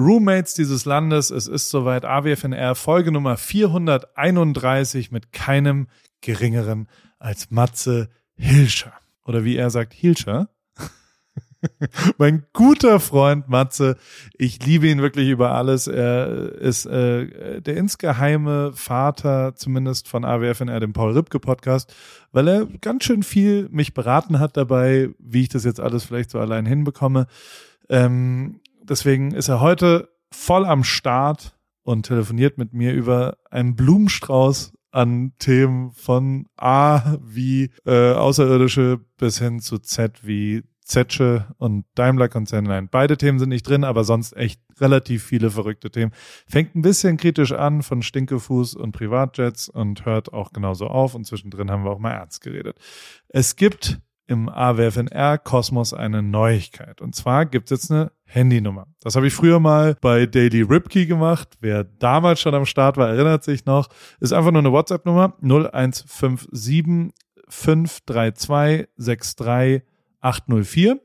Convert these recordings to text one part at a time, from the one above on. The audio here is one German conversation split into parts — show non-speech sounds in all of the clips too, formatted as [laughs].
Roommates dieses Landes. Es ist soweit AWFNR Folge Nummer 431 mit keinem geringeren als Matze Hilscher. Oder wie er sagt, Hilscher. [laughs] mein guter Freund Matze. Ich liebe ihn wirklich über alles. Er ist äh, der insgeheime Vater, zumindest von AWFNR, dem Paul Ripke Podcast, weil er ganz schön viel mich beraten hat dabei, wie ich das jetzt alles vielleicht so allein hinbekomme. Ähm, deswegen ist er heute voll am Start und telefoniert mit mir über einen Blumenstrauß an Themen von A wie äh, Außerirdische bis hin zu Z wie Zetsche und Daimler-Konzern. Nein, beide Themen sind nicht drin, aber sonst echt relativ viele verrückte Themen. Fängt ein bisschen kritisch an von Stinkefuß und Privatjets und hört auch genauso auf. Und zwischendrin haben wir auch mal ernst geredet. Es gibt im AWFNR Kosmos eine Neuigkeit. Und zwar gibt es jetzt eine Handynummer. Das habe ich früher mal bei Daily Ripkey gemacht. Wer damals schon am Start war, erinnert sich noch. Ist einfach nur eine WhatsApp-Nummer 0157 532 63 804.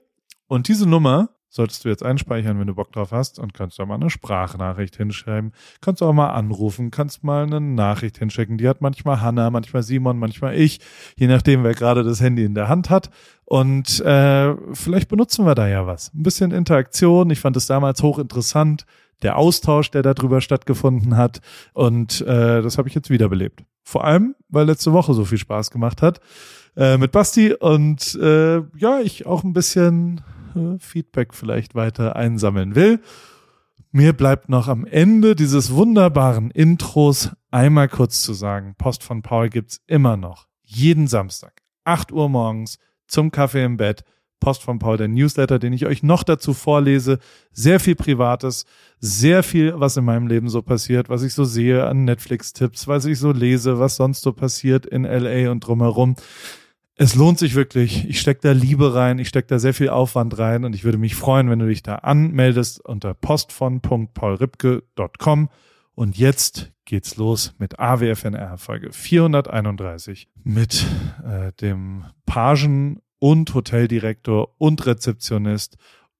Und diese Nummer solltest du jetzt einspeichern, wenn du Bock drauf hast und kannst da mal eine Sprachnachricht hinschreiben. Kannst auch mal anrufen, kannst mal eine Nachricht hinschicken. Die hat manchmal Hanna, manchmal Simon, manchmal ich, je nachdem, wer gerade das Handy in der Hand hat. Und äh, vielleicht benutzen wir da ja was. Ein bisschen Interaktion. Ich fand es damals hochinteressant. Der Austausch, der darüber stattgefunden hat. Und äh, das habe ich jetzt wiederbelebt. Vor allem, weil letzte Woche so viel Spaß gemacht hat äh, mit Basti und äh, ja, ich auch ein bisschen Feedback vielleicht weiter einsammeln will. Mir bleibt noch am Ende dieses wunderbaren Intros einmal kurz zu sagen, Post von Paul gibt's immer noch. Jeden Samstag, 8 Uhr morgens, zum Kaffee im Bett. Post von Paul, der Newsletter, den ich euch noch dazu vorlese. Sehr viel Privates, sehr viel, was in meinem Leben so passiert, was ich so sehe an Netflix-Tipps, was ich so lese, was sonst so passiert in LA und drumherum es lohnt sich wirklich. Ich stecke da Liebe rein, ich stecke da sehr viel Aufwand rein und ich würde mich freuen, wenn du dich da anmeldest unter postvon.paulripke.com. Und jetzt geht's los mit AWFNR Folge 431 mit äh, dem Pagen und Hoteldirektor und Rezeptionist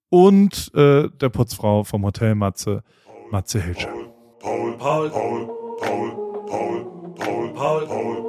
und äh, der Putzfrau vom Hotel Matze, Matze Hilscher. Paul, Paul, Paul, Paul, Paul, Paul, Paul, Paul. Paul,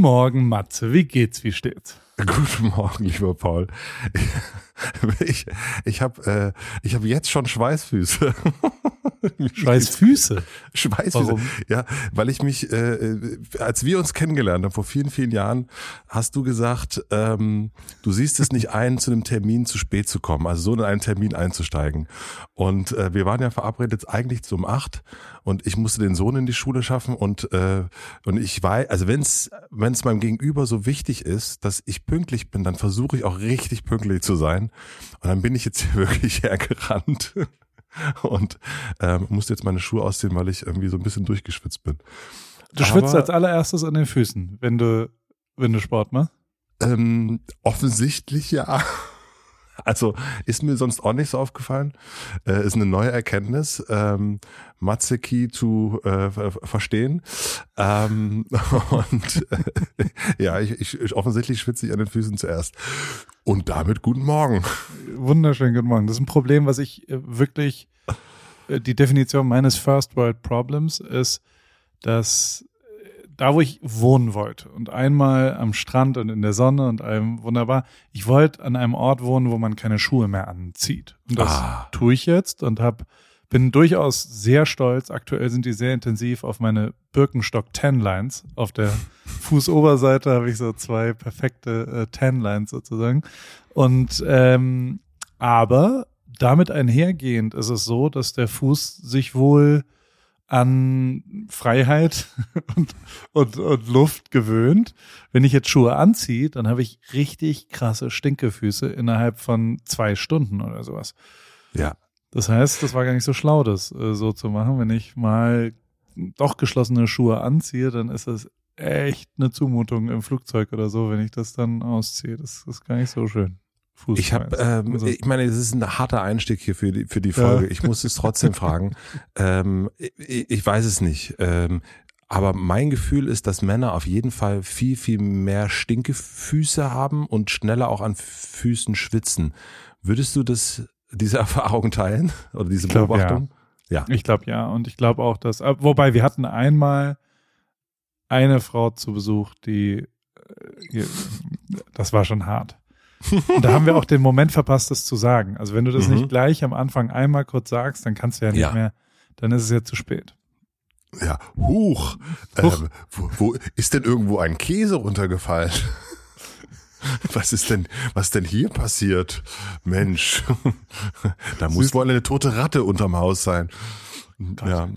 Morgen, Matze. Wie geht's? Wie steht's? Guten Morgen, lieber Paul. Ich, ich habe äh, hab jetzt schon Schweißfüße. [laughs] Schweißfüße? Schweißfüße. Warum? Ja, weil ich mich, äh, als wir uns kennengelernt haben, vor vielen, vielen Jahren, hast du gesagt, ähm, du siehst es nicht ein, zu einem Termin zu spät zu kommen, also so in einen Termin einzusteigen. Und äh, wir waren ja verabredet eigentlich zum acht und ich musste den Sohn in die Schule schaffen und, äh, und ich weiß, also wenn es wenn es meinem Gegenüber so wichtig ist, dass ich pünktlich bin, dann versuche ich auch richtig pünktlich zu sein. Und dann bin ich jetzt [laughs] wirklich hergerannt [laughs] und ähm, musste jetzt meine Schuhe ausziehen, weil ich irgendwie so ein bisschen durchgeschwitzt bin. Du Aber, schwitzt als allererstes an den Füßen, wenn du, wenn du Sport machst? Ähm, offensichtlich ja. Also ist mir sonst auch nicht so aufgefallen. Äh, ist eine neue Erkenntnis, ähm, Matzeki zu äh, verstehen. Ähm, [laughs] und äh, ja, ich, ich, offensichtlich schwitze ich an den Füßen zuerst. Und damit guten Morgen. Wunderschönen guten Morgen. Das ist ein Problem, was ich äh, wirklich, äh, die Definition meines First World Problems ist, dass da, wo ich wohnen wollte und einmal am Strand und in der Sonne und allem wunderbar, ich wollte an einem Ort wohnen, wo man keine Schuhe mehr anzieht. Und das ah. tue ich jetzt und hab, bin durchaus sehr stolz. Aktuell sind die sehr intensiv auf meine Birkenstock Tan Lines. Auf der [laughs] Fußoberseite habe ich so zwei perfekte äh, Tan Lines sozusagen. Und ähm, aber damit einhergehend ist es so, dass der Fuß sich wohl an Freiheit [laughs] und, und, und Luft gewöhnt. Wenn ich jetzt Schuhe anziehe, dann habe ich richtig krasse Stinkefüße innerhalb von zwei Stunden oder sowas. Ja. Das heißt, das war gar nicht so schlau, das äh, so zu machen. Wenn ich mal doch geschlossene Schuhe anziehe, dann ist es echt eine Zumutung im Flugzeug oder so, wenn ich das dann ausziehe. Das ist gar nicht so schön. Fußball. Ich habe, ähm, also. ich meine, das ist ein harter Einstieg hier für die für die Folge. Ja. Ich muss es trotzdem fragen. [laughs] Ähm, ich, ich, weiß es nicht. Ähm, aber mein Gefühl ist, dass Männer auf jeden Fall viel, viel mehr Stinkefüße haben und schneller auch an Füßen schwitzen. Würdest du das, diese [laughs] Erfahrung teilen oder diese glaub, Beobachtung? Ja. ja. Ich glaube ja. Und ich glaube auch, dass, äh, wobei wir hatten einmal eine Frau zu Besuch, die, äh, das war schon hart. Und da haben wir auch den Moment verpasst, das zu sagen. Also wenn du das mhm. nicht gleich am Anfang einmal kurz sagst, dann kannst du ja nicht ja. mehr, dann ist es ja zu spät. Ja, huch. huch. Ähm, wo, wo ist denn irgendwo ein Käse runtergefallen? [laughs] Was ist denn, was denn hier passiert? Mensch, [laughs] da muss wohl eine tote Ratte unterm Haus sein. Gott, ja.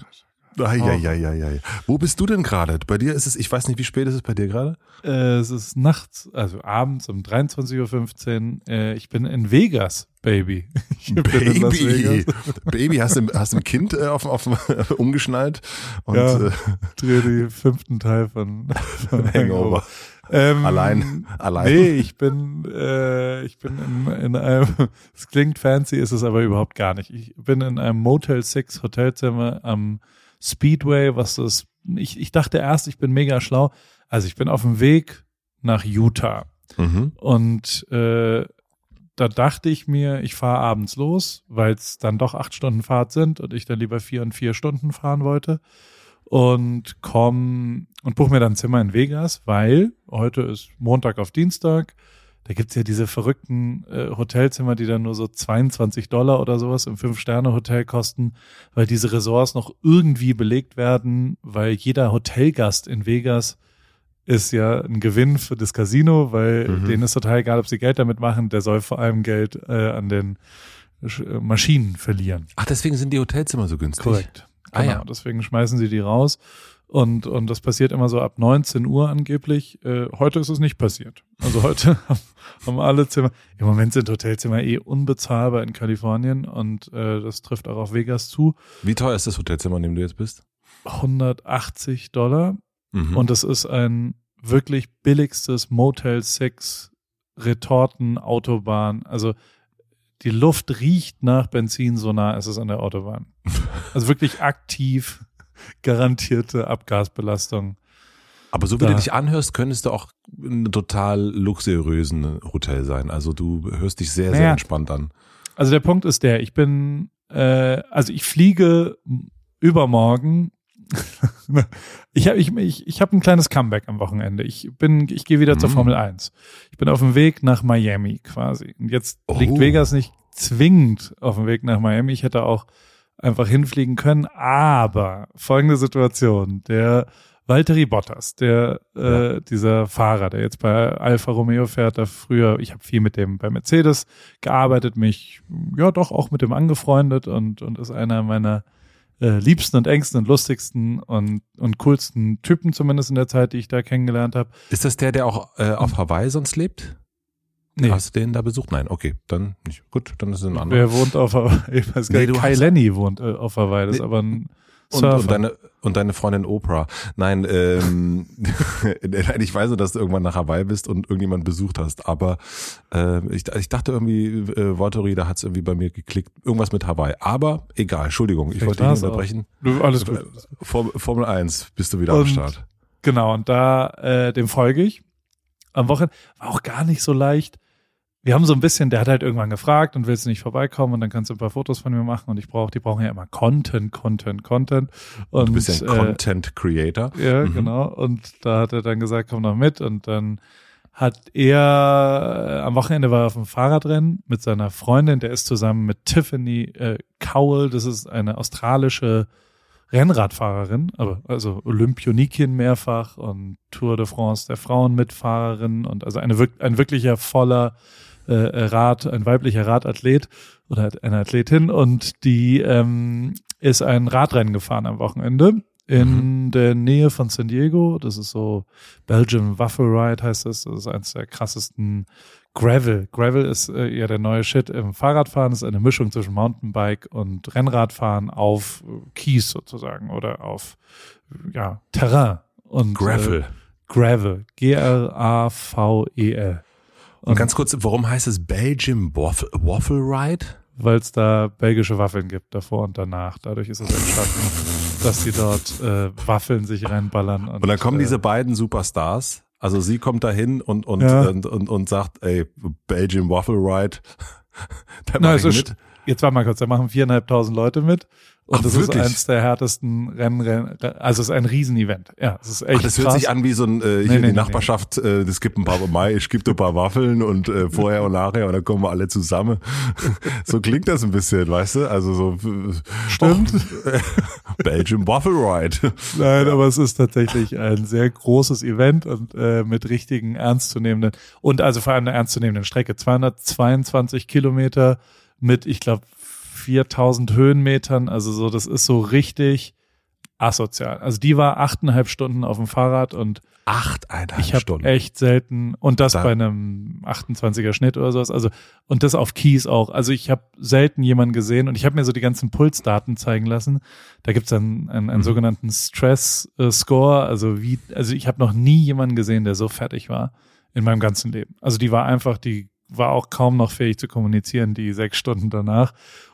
Ah, ja, ja, ja, ja. Wo bist du denn gerade? Bei dir ist es, ich weiß nicht, wie spät ist es bei dir gerade? Äh, es ist nachts, also abends um 23.15 Uhr. Äh, ich bin in Vegas, Baby. [laughs] Baby, Baby, hast du, hast du ein Kind äh, auf, auf, [laughs] umgeschnallt? Und, ja, äh, drehe die fünften Teil von, [laughs] von Hangover. Ähm, allein, allein. Nee, ich bin, äh, ich bin in, in einem, es klingt fancy, ist es aber überhaupt gar nicht. Ich bin in einem Motel 6 Hotelzimmer am Speedway, was das, ich, ich dachte erst, ich bin mega schlau. Also ich bin auf dem Weg nach Utah. Mhm. Und äh, da dachte ich mir, ich fahre abends los, weil es dann doch acht Stunden Fahrt sind und ich dann lieber vier und vier Stunden fahren wollte. Und komm und buche mir dann Zimmer in Vegas, weil heute ist Montag auf Dienstag da gibt's ja diese verrückten äh, Hotelzimmer, die dann nur so 22 Dollar oder sowas im Fünf-Sterne-Hotel kosten, weil diese Ressorts noch irgendwie belegt werden, weil jeder Hotelgast in Vegas ist ja ein Gewinn für das Casino, weil mhm. denen ist total egal, ob sie Geld damit machen, der soll vor allem Geld äh, an den äh, Maschinen verlieren. Ach, deswegen sind die Hotelzimmer so günstig. Korrekt. Genau, ah, ja. deswegen schmeißen sie die raus. Und, und das passiert immer so ab 19 Uhr angeblich. Äh, heute ist es nicht passiert. Also heute [laughs] haben alle Zimmer. Im Moment sind Hotelzimmer eh unbezahlbar in Kalifornien und äh, das trifft auch auf Vegas zu. Wie teuer ist das Hotelzimmer, in dem du jetzt bist? 180 Dollar. Mhm. Und das ist ein wirklich billigstes Motel 6 Retorten Autobahn. Also die Luft riecht nach Benzin so nah ist es an der Autobahn. [laughs] Also wirklich aktiv garantierte Abgasbelastung. Aber so wie da. du dich anhörst, könntest du auch in einem total luxuriösen Hotel sein. Also du hörst dich sehr, naja. sehr entspannt an. Also der Punkt ist der, ich bin, äh, also ich fliege übermorgen. [laughs] ich habe ich, ich, ich hab ein kleines Comeback am Wochenende. Ich bin, ich gehe wieder mm. zur Formel 1. Ich bin auf dem Weg nach Miami quasi. Und jetzt oh. liegt Vegas nicht zwingend auf dem Weg nach Miami. Ich hätte auch einfach hinfliegen können. Aber folgende Situation, der Valtteri Bottas, der äh, dieser Fahrer, der jetzt bei Alfa Romeo fährt, da früher, ich habe viel mit dem bei Mercedes gearbeitet, mich ja doch auch mit dem angefreundet und und ist einer meiner äh, liebsten und engsten und lustigsten und und coolsten Typen zumindest in der Zeit, die ich da kennengelernt habe. Ist das der, der auch äh, auf Hawaii sonst lebt? Nee. Hast du den da besucht? Nein, okay, dann nicht. Gut, dann ist es ein anderer. Wer wohnt auf Hawaii? Ich weiß gar nee, Kai Lenny wohnt äh, auf Hawaii, das nee. ist aber ein und, und, deine, und deine Freundin Oprah. Nein, ähm, [laughs] ich weiß nur, dass du irgendwann nach Hawaii bist und irgendjemand besucht hast. Aber äh, ich, ich dachte irgendwie, äh, Voltori, da hat es irgendwie bei mir geklickt. Irgendwas mit Hawaii. Aber egal, Entschuldigung, ich, ich wollte dich nicht unterbrechen. Alles gut. Formel 1 bist du wieder und, am Start. Genau, und da äh, dem folge ich. Am Wochenende war auch gar nicht so leicht wir haben so ein bisschen, der hat halt irgendwann gefragt und willst du nicht vorbeikommen und dann kannst du ein paar Fotos von mir machen und ich brauche, die brauchen ja immer Content, Content, Content. Und, du bist ja ein äh, Content Creator. Ja, mhm. genau. Und da hat er dann gesagt, komm noch mit und dann hat er äh, am Wochenende war er auf dem Fahrradrennen mit seiner Freundin, der ist zusammen mit Tiffany äh, Cowell, das ist eine australische Rennradfahrerin, aber also Olympionikin mehrfach und Tour de France der Frauen Mitfahrerin und also eine ein wirklicher voller äh, Rad, ein weiblicher Radathlet oder eine Athletin und die ähm, ist ein Radrennen gefahren am Wochenende in mhm. der Nähe von San Diego. Das ist so Belgian Waffle Ride heißt das. Das ist eines der krassesten Gravel. Gravel ist äh, ja der neue Shit im Fahrradfahren. Das ist eine Mischung zwischen Mountainbike und Rennradfahren auf Kies sozusagen oder auf ja Terrain. Und, Gravel. Äh, Gravel. G-R-A-V-E-L. Und ganz kurz, warum heißt es Belgium Waffle, Waffle Ride? Weil es da belgische Waffeln gibt, davor und danach. Dadurch ist es entstanden, dass die dort äh, Waffeln sich reinballern. Und dann kommen äh, diese beiden Superstars. Also sie kommt dahin und, und, Ja. und, und, und sagt, ey, Belgium Waffle Ride. [laughs] da Na, mach ist, mit. jetzt warte mal kurz, da machen viereinhalbtausend Leute mit. Und Ach, das wirklich? ist eins der härtesten Rennen, Rennen, also es ist ein Riesenevent. Ja, es ist echt Ach, das hört krass. sich an wie so ein, äh, hier Nee, nee, die nee, Nachbarschaft, äh, es gibt ein paar Mai, es gibt ein paar Waffeln und äh, vorher und nachher und dann kommen wir alle zusammen. [laughs] so klingt das ein bisschen, weißt du? Also so äh, Stimmt. oh, Belgium Waffle Ride. [laughs] Nein, aber es ist tatsächlich ein sehr großes Event und äh, mit richtigen ernstzunehmenden und also vor allem einer ernstzunehmenden Strecke. 222 Kilometer mit, ich glaube, 4000 Höhenmetern. Also so, das ist so richtig asozial. Also die war achteinhalb Stunden auf dem Fahrrad und Achteinhalb ich Stunden. echt selten und das Da- bei einem 28er Schnitt oder sowas. Also und das auf Keys auch. Also ich habe selten jemanden gesehen und ich habe mir so die ganzen Pulsdaten zeigen lassen. Da gibt's dann einen, einen Mhm. sogenannten Stress äh, Score. Also wie, also ich habe noch nie jemanden gesehen, der so fertig war in meinem ganzen Leben. Also die war einfach, die war auch kaum noch fähig zu kommunizieren, die sechs Stunden danach.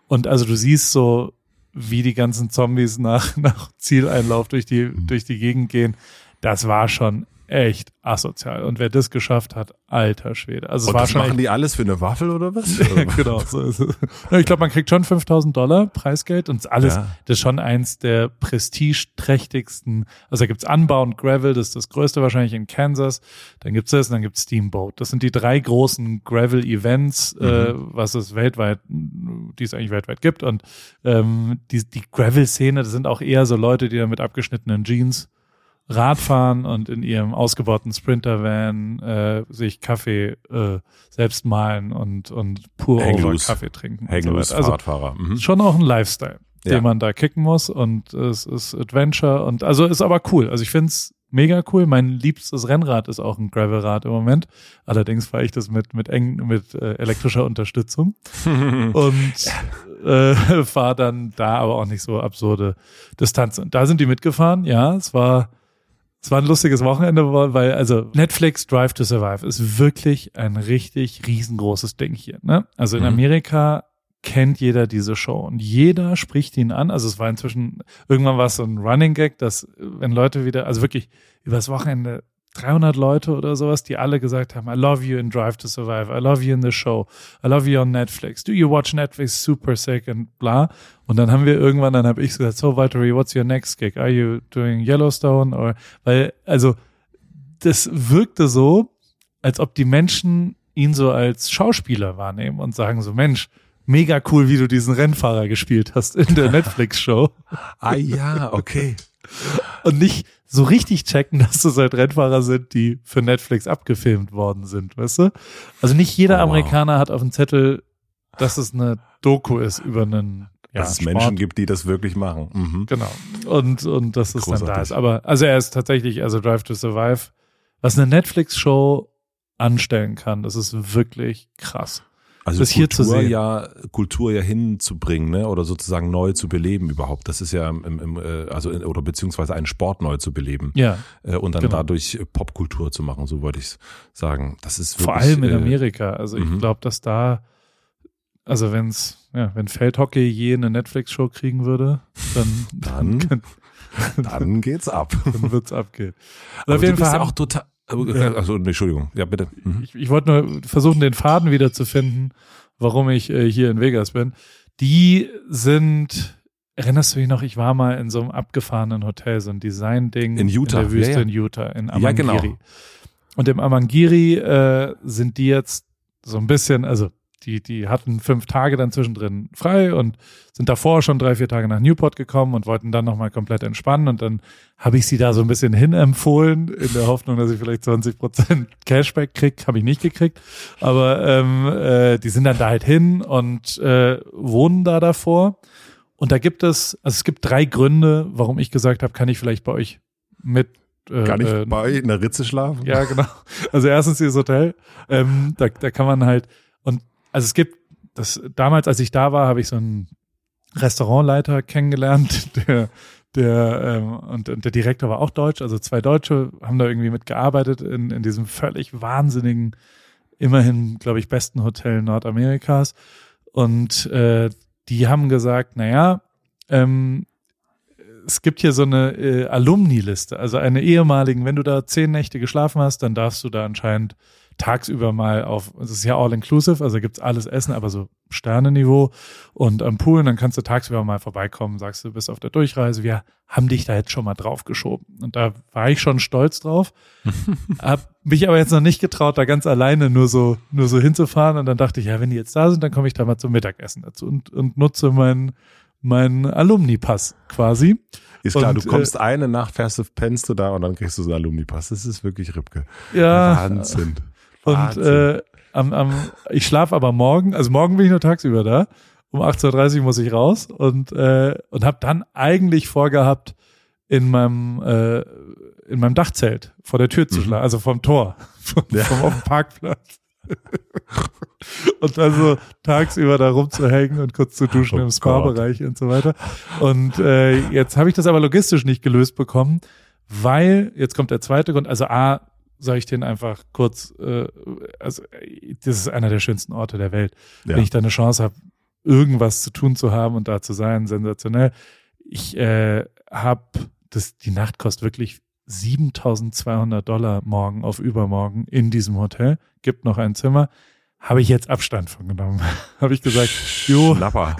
Und also du siehst so, wie die ganzen Zombies nach, [laughs] nach Zieleinlauf durch die, Mhm. durch die Gegend gehen. Das war schon echt asozial. Und wer das geschafft hat, alter Schwede. Also es und war das schon machen die alles für eine Waffel oder was? [laughs] genau. So ist es. Ich glaube, man kriegt schon 5000 Dollar Preisgeld und alles, Ja. das ist schon eins der prestigeträchtigsten. Also da gibt's Unbound Gravel, das ist das größte wahrscheinlich in Kansas. Dann gibt's das und dann gibt's Steamboat. Das sind die drei großen Gravel-Events, äh, was es weltweit, die es eigentlich weltweit gibt. Und ähm, die, die Gravel-Szene, das sind auch eher so Leute, die da mit abgeschnittenen Jeans Radfahren und in ihrem ausgebauten Sprinter-Van äh, sich Kaffee äh, selbst malen und, und pur over. Kaffee trinken. und Hang so. Also Fahrradfahrer. Mhm. schon auch ein Lifestyle, Ja. den man da kicken muss und es ist Adventure und also ist aber cool. Also ich find's mega cool. Mein liebstes Rennrad ist auch ein Gravelrad im Moment. Allerdings fahre ich das mit mit eng mit äh, elektrischer Unterstützung [laughs] und äh, [laughs] fahre dann da aber auch nicht so absurde Distanzen. Und da sind die mitgefahren. Ja, es war es war ein lustiges Wochenende, weil also Netflix Drive to Survive ist wirklich ein richtig riesengroßes Ding hier. Ne? Also in Mhm. Amerika kennt jeder diese Show und jeder spricht ihn an. Also es war inzwischen, irgendwann war es so ein Running Gag, dass äh, wenn Leute wieder, also wirklich übers Wochenende 300 Leute oder sowas, die alle gesagt haben, I love you in Drive to Survive, I love you in the show, I love you on Netflix, do you watch Netflix, super sick und bla. Und dann haben wir irgendwann, dann habe ich gesagt, so Valtteri, what's your next gig? Are you doing Yellowstone? Or, weil, also das wirkte so, als ob die Menschen ihn so als Schauspieler wahrnehmen und sagen so, Mensch, mega cool, wie du diesen Rennfahrer gespielt hast in der [laughs] Netflix-Show. ah ja, okay. Und nicht so richtig checken, [laughs] dass das halt Rennfahrer sind, die für Netflix abgefilmt worden sind, weißt du? Also nicht jeder Oh, wow. Amerikaner hat auf dem Zettel, dass es eine Doku ist über einen ja, Dass es Sport. Menschen gibt, die das wirklich machen. Mhm. Genau. Und, und dass es dann da Großartig. ist. Aber, also er ist tatsächlich, also Drive to Survive, was eine Netflix-Show anstellen kann, das ist wirklich krass. Also Das hier zu Kultur sehen. ja Kultur ja hinzubringen, ne? Oder sozusagen neu zu beleben überhaupt. Das ist ja im, im, äh, also oder beziehungsweise einen Sport neu zu beleben Ja, äh, und dann genau. dadurch Popkultur zu machen, so wollte ich sagen. Das ist wirklich, vor allem in äh, Amerika. Also ich mhm. glaube, dass da, also wenn's, ja, wenn Feldhockey je eine Netflix-Show kriegen würde, dann, [laughs] Dann- [laughs] dann, Dann geht's ab. dann wird's abgehen. Also auf jeden du bist Fall ja haben, auch total. Ja. Also, nee, Entschuldigung. Ja, bitte. Mhm. ich, ich wollte nur versuchen, den Faden wiederzufinden, warum ich äh, hier in Vegas bin. Die sind, erinnerst du dich noch, ich war mal in so einem abgefahrenen Hotel, so ein Design-Ding In Utah, in der Wüste ja, ja. in Utah, in Ja, Amangiri. genau. Und im Amangiri äh, sind die jetzt so ein bisschen, also die, die hatten fünf Tage dann zwischendrin frei und sind davor schon drei, vier Tage nach Newport gekommen und wollten dann nochmal komplett entspannen. Und dann habe ich sie da so ein bisschen hinempfohlen, in der Hoffnung, dass ich vielleicht 20 Prozent [laughs] Cashback krieg. Habe ich nicht gekriegt. Aber ähm, äh, die sind dann da halt hin und äh, wohnen da davor. Und da gibt es, also es gibt drei Gründe, warum ich gesagt habe, kann ich vielleicht bei euch mit äh, Gar nicht äh, bei in der Ritze schlafen? ja, genau. Also erstens dieses Hotel, ähm, da, da kann man halt und also es gibt das damals, als ich da war, habe ich so einen Restaurantleiter kennengelernt, [laughs] der der ähm, und, und der Direktor war auch deutsch, also zwei Deutsche haben da irgendwie mitgearbeitet in, in diesem völlig wahnsinnigen, immerhin, glaube ich, besten Hotel Nordamerikas. Und äh, die haben gesagt, naja, ähm, es gibt hier so eine äh, Alumni-Liste, also eine ehemaligen, wenn du da zehn Nächte geschlafen hast, dann darfst du da anscheinend tagsüber mal auf, es ist ja all-inclusive, also gibt's alles Essen, aber so Sterneniveau und am Pool, dann kannst du tagsüber mal vorbeikommen, sagst du, bist auf der Durchreise, wir haben dich da jetzt schon mal draufgeschoben. Und da war ich schon stolz drauf, [laughs] hab mich aber jetzt noch nicht getraut, da ganz alleine nur so, nur so hinzufahren und dann dachte ich, ja, wenn die jetzt da sind, dann komme ich da mal zum Mittagessen dazu und, und nutze meinen mein Alumni-Pass quasi. Ist klar, Und, du kommst eine Nacht, fährst du, pennst du da und dann kriegst du so einen Alumni-Pass. Das ist wirklich Ripke. Ja. Wahnsinn. Und äh, am, am, ich schlafe aber morgen, also morgen bin ich nur tagsüber da. Um 18.30 Uhr muss ich raus und, äh, und habe dann eigentlich vorgehabt, in meinem, äh, in meinem Dachzelt vor der Tür zu Mhm. schlafen, also vom Tor, [laughs] vom, Ja. vom auf dem Parkplatz. [laughs] und dann so tagsüber da rumzuhängen und kurz zu duschen Oh im Spa-Bereich und so weiter. Und äh, jetzt habe ich das aber logistisch nicht gelöst bekommen, weil, jetzt kommt der zweite Grund, also A, sage ich den einfach kurz, äh, also das ist einer der schönsten Orte der Welt. Ja. Wenn ich da eine Chance habe, irgendwas zu tun zu haben und da zu sein, sensationell. Ich äh, habe, das die Nacht kostet wirklich 7200 Dollar morgen auf übermorgen in diesem Hotel. Gibt noch ein Zimmer. Habe ich jetzt Abstand von genommen. [laughs] habe ich gesagt, jo, Schnapper.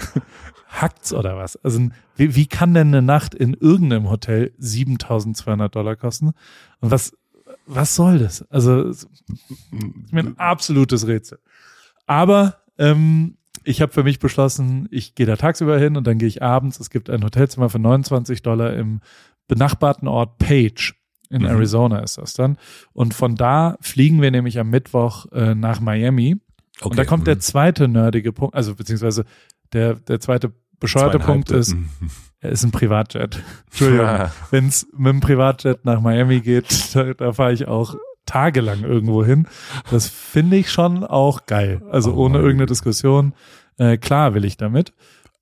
hackt's oder was? Also wie, wie kann denn eine Nacht in irgendeinem Hotel 7200 Dollar kosten? Und was, was soll das? Also ist mir ein absolutes Rätsel. Aber ähm, ich habe für mich beschlossen, ich gehe da tagsüber hin und dann gehe ich abends. Es gibt ein Hotelzimmer für 29 Dollar im benachbarten Ort Page. In Mhm. Arizona ist das dann. Und von da fliegen wir nämlich am Mittwoch äh, nach Miami. Und da kommt der mhm. zweite nerdige Punkt, also beziehungsweise der, der zweite bescheuerte Punkt ist, Mhm. Ist ein Privatjet. [laughs] Entschuldigung. Wenn es mit dem Privatjet nach Miami geht, [laughs] da, da fahre ich auch tagelang irgendwo hin. Das finde ich schon auch geil. Also Oh ohne irgendeine. Diskussion. Äh, klar will ich damit.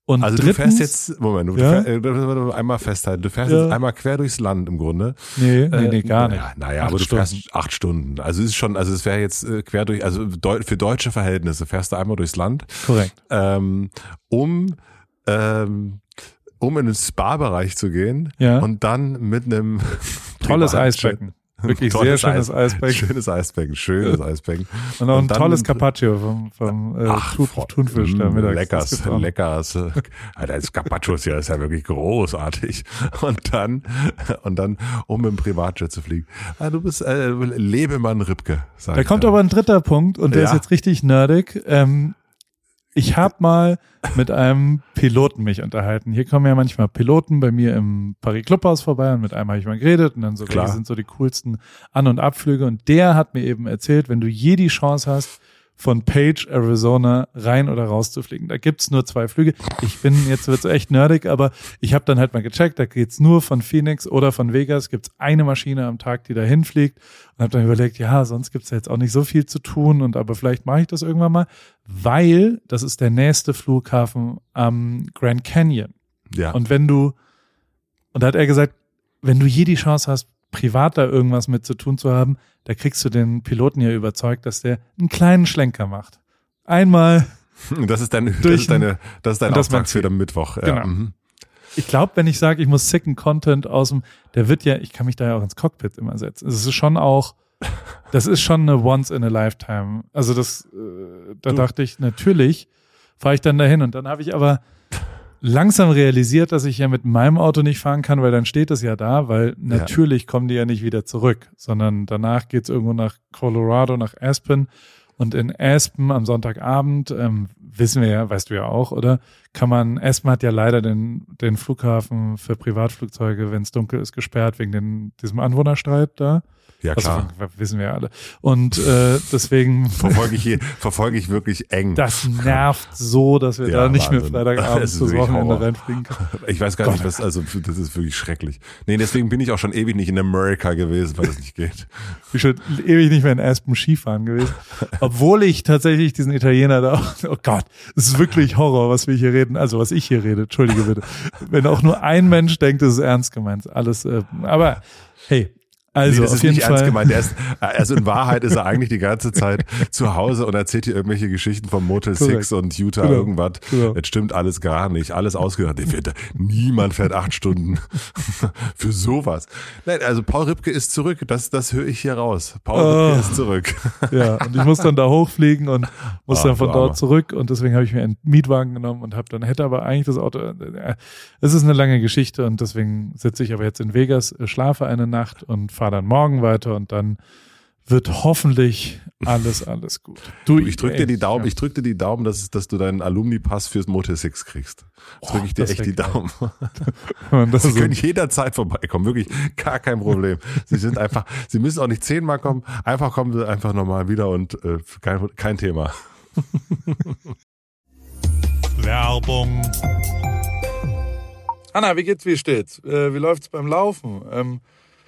Und Also drittens, du fährst jetzt, Moment, du Ja? fährst, äh, einmal festhalten, du fährst Ja. jetzt einmal quer durchs Land im Grunde. nee, nee, nee, Äh, gar nicht. Naja, naja aber du Stunden. fährst acht Stunden. Also es ist schon, also es wäre jetzt äh, quer durch, also für deutsche Verhältnisse fährst du einmal durchs Land, Korrekt. ähm, um ähm, um in den Spa-Bereich zu gehen Ja. und dann mit einem [laughs] Tolles Eisbecken. Wirklich sehr schönes Eis- Eisbecken. Schönes Eisbecken, schönes Eisbecken. Und auch ein und tolles Carpaccio vom, vom äh, voll- Thunfisch da mm, mittags. Leckers, leckers. [laughs] Alter, das Carpaccio ist ja, ist ja wirklich großartig. Und dann, und dann, um dem Privatjet zu fliegen. Ah, du bist, äh, Lebemann Ripke, sag Da kommt aber ein dritter Punkt und der Ja. ist jetzt richtig nerdig. Ähm, ich habe mal mit einem Piloten mich unterhalten. Hier kommen ja manchmal Piloten bei mir im Paris Clubhaus vorbei und mit einem habe ich mal geredet und dann so, Klar. sind so die coolsten An- und Abflüge und der hat mir eben erzählt, wenn du je die Chance hast, von Page, Arizona rein oder raus zu fliegen. Da gibt's nur zwei Flüge. Ich bin, jetzt wird's echt nerdig, aber ich habe dann halt mal gecheckt, da geht's nur von Phoenix oder von Vegas, gibt's eine Maschine am Tag, die da hinfliegt und habe dann überlegt, ja, sonst gibt's ja jetzt auch nicht so viel zu tun und aber vielleicht mache ich das irgendwann mal, weil das ist der nächste Flughafen am Grand Canyon. Ja. Und wenn du, und da hat er gesagt, wenn du je die Chance hast, privat da irgendwas mit zu tun zu haben, da kriegst du den Piloten ja überzeugt, dass der einen kleinen Schlenker macht. Einmal, [laughs] das ist dein, das ist deine, das ist dein Auftrag für den Mittwoch. Ja. Genau. mhm. ich glaube, wenn ich sage, ich muss sicken Content aus dem, der wird ja, ich kann mich da ja auch ins Cockpit immer setzen. Es ist schon auch, [laughs] das ist schon eine once in a lifetime. Also das, äh, da Du- dachte ich, natürlich fahre ich dann dahin und dann habe ich aber langsam realisiert, dass ich ja mit meinem Auto nicht fahren kann, weil dann steht es ja da, weil natürlich kommen die ja nicht wieder zurück, sondern danach geht's irgendwo nach Colorado, nach Aspen und in Aspen am Sonntagabend, ähm, wissen wir ja, weißt du ja auch, oder? Kann man, Aspen hat ja leider den, den Flughafen für Privatflugzeuge, wenn es dunkel ist, gesperrt wegen den, diesem Anwohnerstreit da. Ja, Also, klar. wissen wir alle. Und äh, deswegen, [laughs] Verfolge ich hier, verfolge ich wirklich eng. das nervt so, dass wir Ja, da nicht mehr Wahnsinn. Freitagabend [laughs] ist fürs wirklich Wochenende reinfliegen können. Ich weiß gar Gott, nicht, was, also das ist wirklich schrecklich. Nee, deswegen bin ich auch schon ewig nicht in Amerika gewesen, weil das nicht geht. [laughs] Ich bin schon ewig nicht mehr in Aspen Skifahren gewesen. Obwohl ich tatsächlich diesen Italiener da, oh Gott, es ist wirklich Horror, was wir hier reden, also was ich hier rede, entschuldige bitte. Wenn auch nur ein Mensch denkt, es ist ernst gemeint, alles, äh, aber hey, also, nee, das auf ist jeden nicht Fall. ernst gemeint. Ist, also in Wahrheit ist er eigentlich die ganze Zeit zu Hause und erzählt hier irgendwelche Geschichten vom Motel Korrekt. Six und Utah Genau. irgendwas. Genau. Das stimmt alles gar nicht. Alles fährt, niemand fährt acht Stunden [laughs] für sowas. Nein, also Paul Ripke ist zurück. Das, das höre ich hier raus. Paul Oh. Ripke ist zurück. [laughs] Ja, und ich muss dann da hochfliegen und muss Ah, dann von dort zurück und deswegen habe ich mir einen Mietwagen genommen und habe dann hätte aber eigentlich das Auto. äh, Es ist eine lange Geschichte und deswegen sitze ich aber jetzt in Vegas, äh, schlafe eine Nacht und fahre dann morgen weiter und dann wird hoffentlich alles alles gut. Du, Ich drück dir die Daumen, ja. ich drück dir die Daumen, dass, dass du deinen Alumni-Pass fürs Motel Six kriegst. Drück ich dir echt die geil. Daumen. [laughs] Das Sie können jederzeit vorbeikommen, wirklich gar kein Problem. Sie sind einfach, Sie müssen auch nicht zehnmal kommen, einfach kommen Sie einfach nochmal wieder und äh, kein, kein Thema. [laughs] Werbung. Anna, wie geht's, wie steht's? Äh, wie läuft's beim Laufen? Ähm,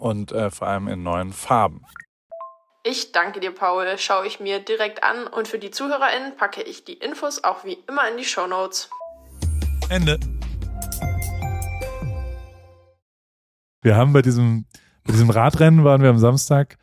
und äh, vor allem in neuen Farben. Ich danke dir, Paul. Schaue ich mir direkt an und für die ZuhörerInnen packe ich die Infos auch wie immer in die Shownotes. Ende. Wir haben bei diesem, bei diesem Radrennen waren wir am Samstag,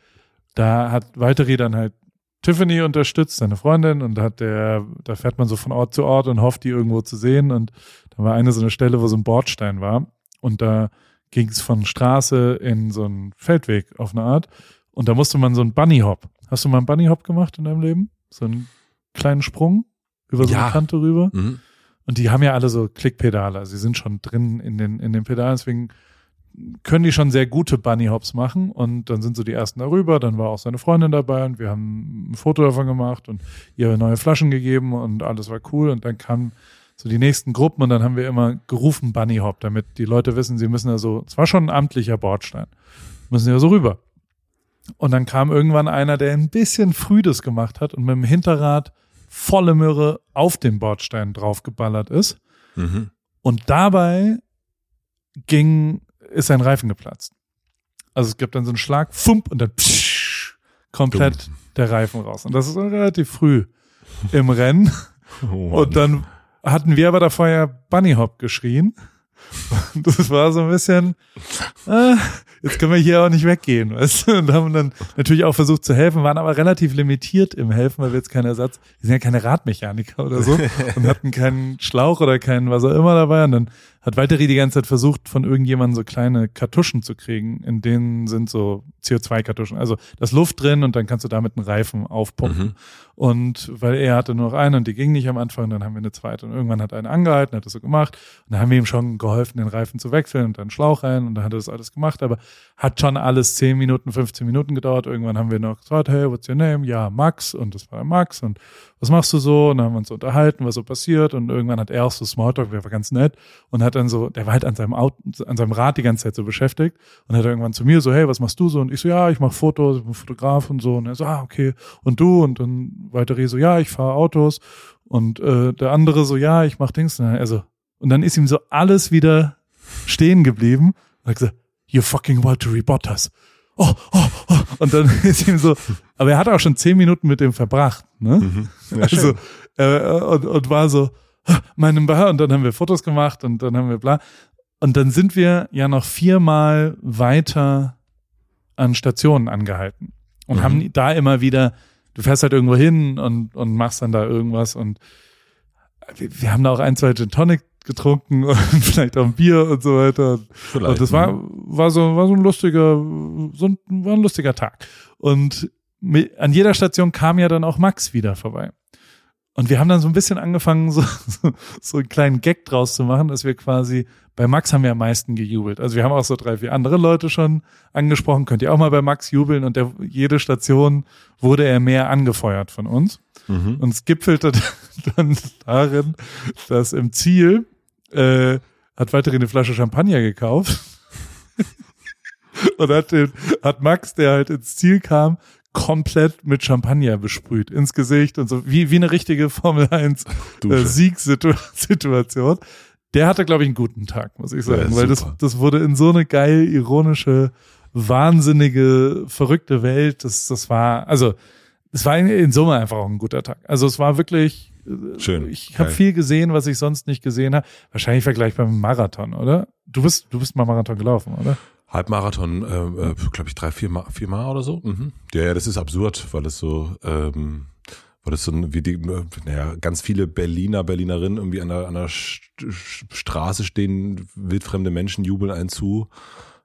da hat Valtteri dann halt Tiffany unterstützt, seine Freundin, und da hat der, da fährt man so von Ort zu Ort und hofft, die irgendwo zu sehen. Und da war eine so eine Stelle, wo so ein Bordstein war. Und da ging es von Straße in so einen Feldweg auf eine Art. Und da musste man so einen Bunny Hop. Hast du mal einen Bunny Hop gemacht in deinem Leben? So einen kleinen Sprung über so Ja. eine Kante rüber? Mhm. Und die haben ja alle so Klickpedale. Also sie sind schon drin in den, in den Pedalen. Deswegen können die schon sehr gute Bunny Hops machen. Und dann sind so die ersten darüber. Dann war auch seine Freundin dabei und wir haben ein Foto davon gemacht und ihr neue Flaschen gegeben und alles war cool. Und dann kamen so die nächsten Gruppen und dann haben wir immer gerufen Bunny Hop, damit die Leute wissen, sie müssen ja so, es war schon ein amtlicher Bordstein, müssen ja so rüber. Und dann kam irgendwann einer, der ein bisschen früh das gemacht hat und mit dem Hinterrad volle Möhre auf den Bordstein draufgeballert ist. Mhm. Und dabei ging, ist sein Reifen geplatzt. Also es gibt dann so einen Schlag, fump, und dann psch, komplett Dumm. der Reifen raus. Und das ist relativ früh im Rennen. Oh. Und dann hatten wir aber davor ja Bunny Hop geschrien. Und das war so ein bisschen, äh, jetzt können wir hier auch nicht weggehen, weißt du? Und haben dann natürlich auch versucht zu helfen, waren aber relativ limitiert im Helfen, weil wir jetzt keinen Ersatz, wir sind ja keine Radmechaniker oder so [laughs] und hatten keinen Schlauch oder keinen was auch immer dabei. Und dann hat Valtteri die ganze Zeit versucht, von irgendjemandem so kleine Kartuschen zu kriegen. In denen sind so CO2-Kartuschen. Also das Luft drin und dann kannst du damit einen Reifen aufpumpen. Mhm. Und weil er hatte nur noch eine und die ging nicht am Anfang, dann haben wir eine zweite. Und irgendwann hat er eine angehalten, hat das so gemacht. Und dann haben wir ihm schon geholfen, den Reifen zu wechseln und dann Schlauch rein und dann hat er das alles gemacht. Aber hat schon alles 10 Minuten, 15 Minuten gedauert. Irgendwann haben wir noch gesagt, hey, what's your name? Ja, Max. Und das war Max. Und was machst du so? Und dann haben wir uns unterhalten, was so passiert. Und irgendwann hat er auch so Smalltalk, der war ganz nett. Und hat dann so, der war halt an seinem Auto, an seinem Rad die ganze Zeit so beschäftigt. Und hat irgendwann zu mir so, hey, was machst du so? Und ich so, ja, ich mache Fotos, ich bin Fotograf und so. Und er so, ah, okay. Und du? Und dann weiter so, ja, ich fahre Autos. Und äh, der andere so, ja, ich mach Dings. Also, und dann ist ihm so alles wieder stehen geblieben. Und hat gesagt, you fucking Valtteri Bottas. Oh, oh, oh. Und dann [laughs] ist ihm so, aber er hat auch schon zehn Minuten mit dem verbracht, ne? Mhm. Ja, also, äh, und, und war so, meinem Bär, und dann haben wir Fotos gemacht und dann haben wir bla. Und dann sind wir ja noch viermal weiter an Stationen angehalten und Mhm. haben da immer wieder, du fährst halt irgendwo hin und, und machst dann da irgendwas und wir, wir haben da auch ein, zwei Gin Tonic getrunken [laughs] und vielleicht auch ein Bier und so weiter. Vielleicht, Und das war, ne? war so, war so ein lustiger, so ein, war ein lustiger Tag. Und mi- an jeder Station kam ja dann auch Max wieder vorbei. Und wir haben dann so ein bisschen angefangen, [laughs] so, so, so einen kleinen Gag draus zu machen, dass wir quasi, bei Max haben wir am meisten gejubelt. Also wir haben auch so drei, vier andere Leute schon angesprochen, könnt ihr auch mal bei Max jubeln und der, jede Station wurde er mehr angefeuert von uns. Mhm. Und es gipfelte [laughs] dann darin, dass im Ziel äh, hat weiterhin eine Flasche Champagner gekauft [laughs] und hat, den, hat Max, der halt ins Ziel kam, komplett mit Champagner besprüht ins Gesicht und so wie wie eine richtige Formel 1 äh, Dusche. Siegssituation. [laughs] Der hatte glaube ich einen guten Tag, muss ich sagen, Ja, weil das das wurde in so eine geil ironische wahnsinnige verrückte Welt, das das war also es war in, Summe einfach auch ein guter Tag. Also es war wirklich äh, Schön. Ich habe viel gesehen, was ich sonst nicht gesehen habe. Wahrscheinlich vergleichbar mit dem Marathon, oder? Du bist du bist mal Marathon gelaufen, oder? Halbmarathon, äh, äh, glaube ich, drei, vier Mal, vier Mal oder so. Mhm. Ja, ja, das ist absurd, weil es so, ähm, weil es so wie die, äh, naja, ganz viele Berliner, Berlinerinnen irgendwie an der, an der St Straße stehen, wildfremde Menschen jubeln einen zu.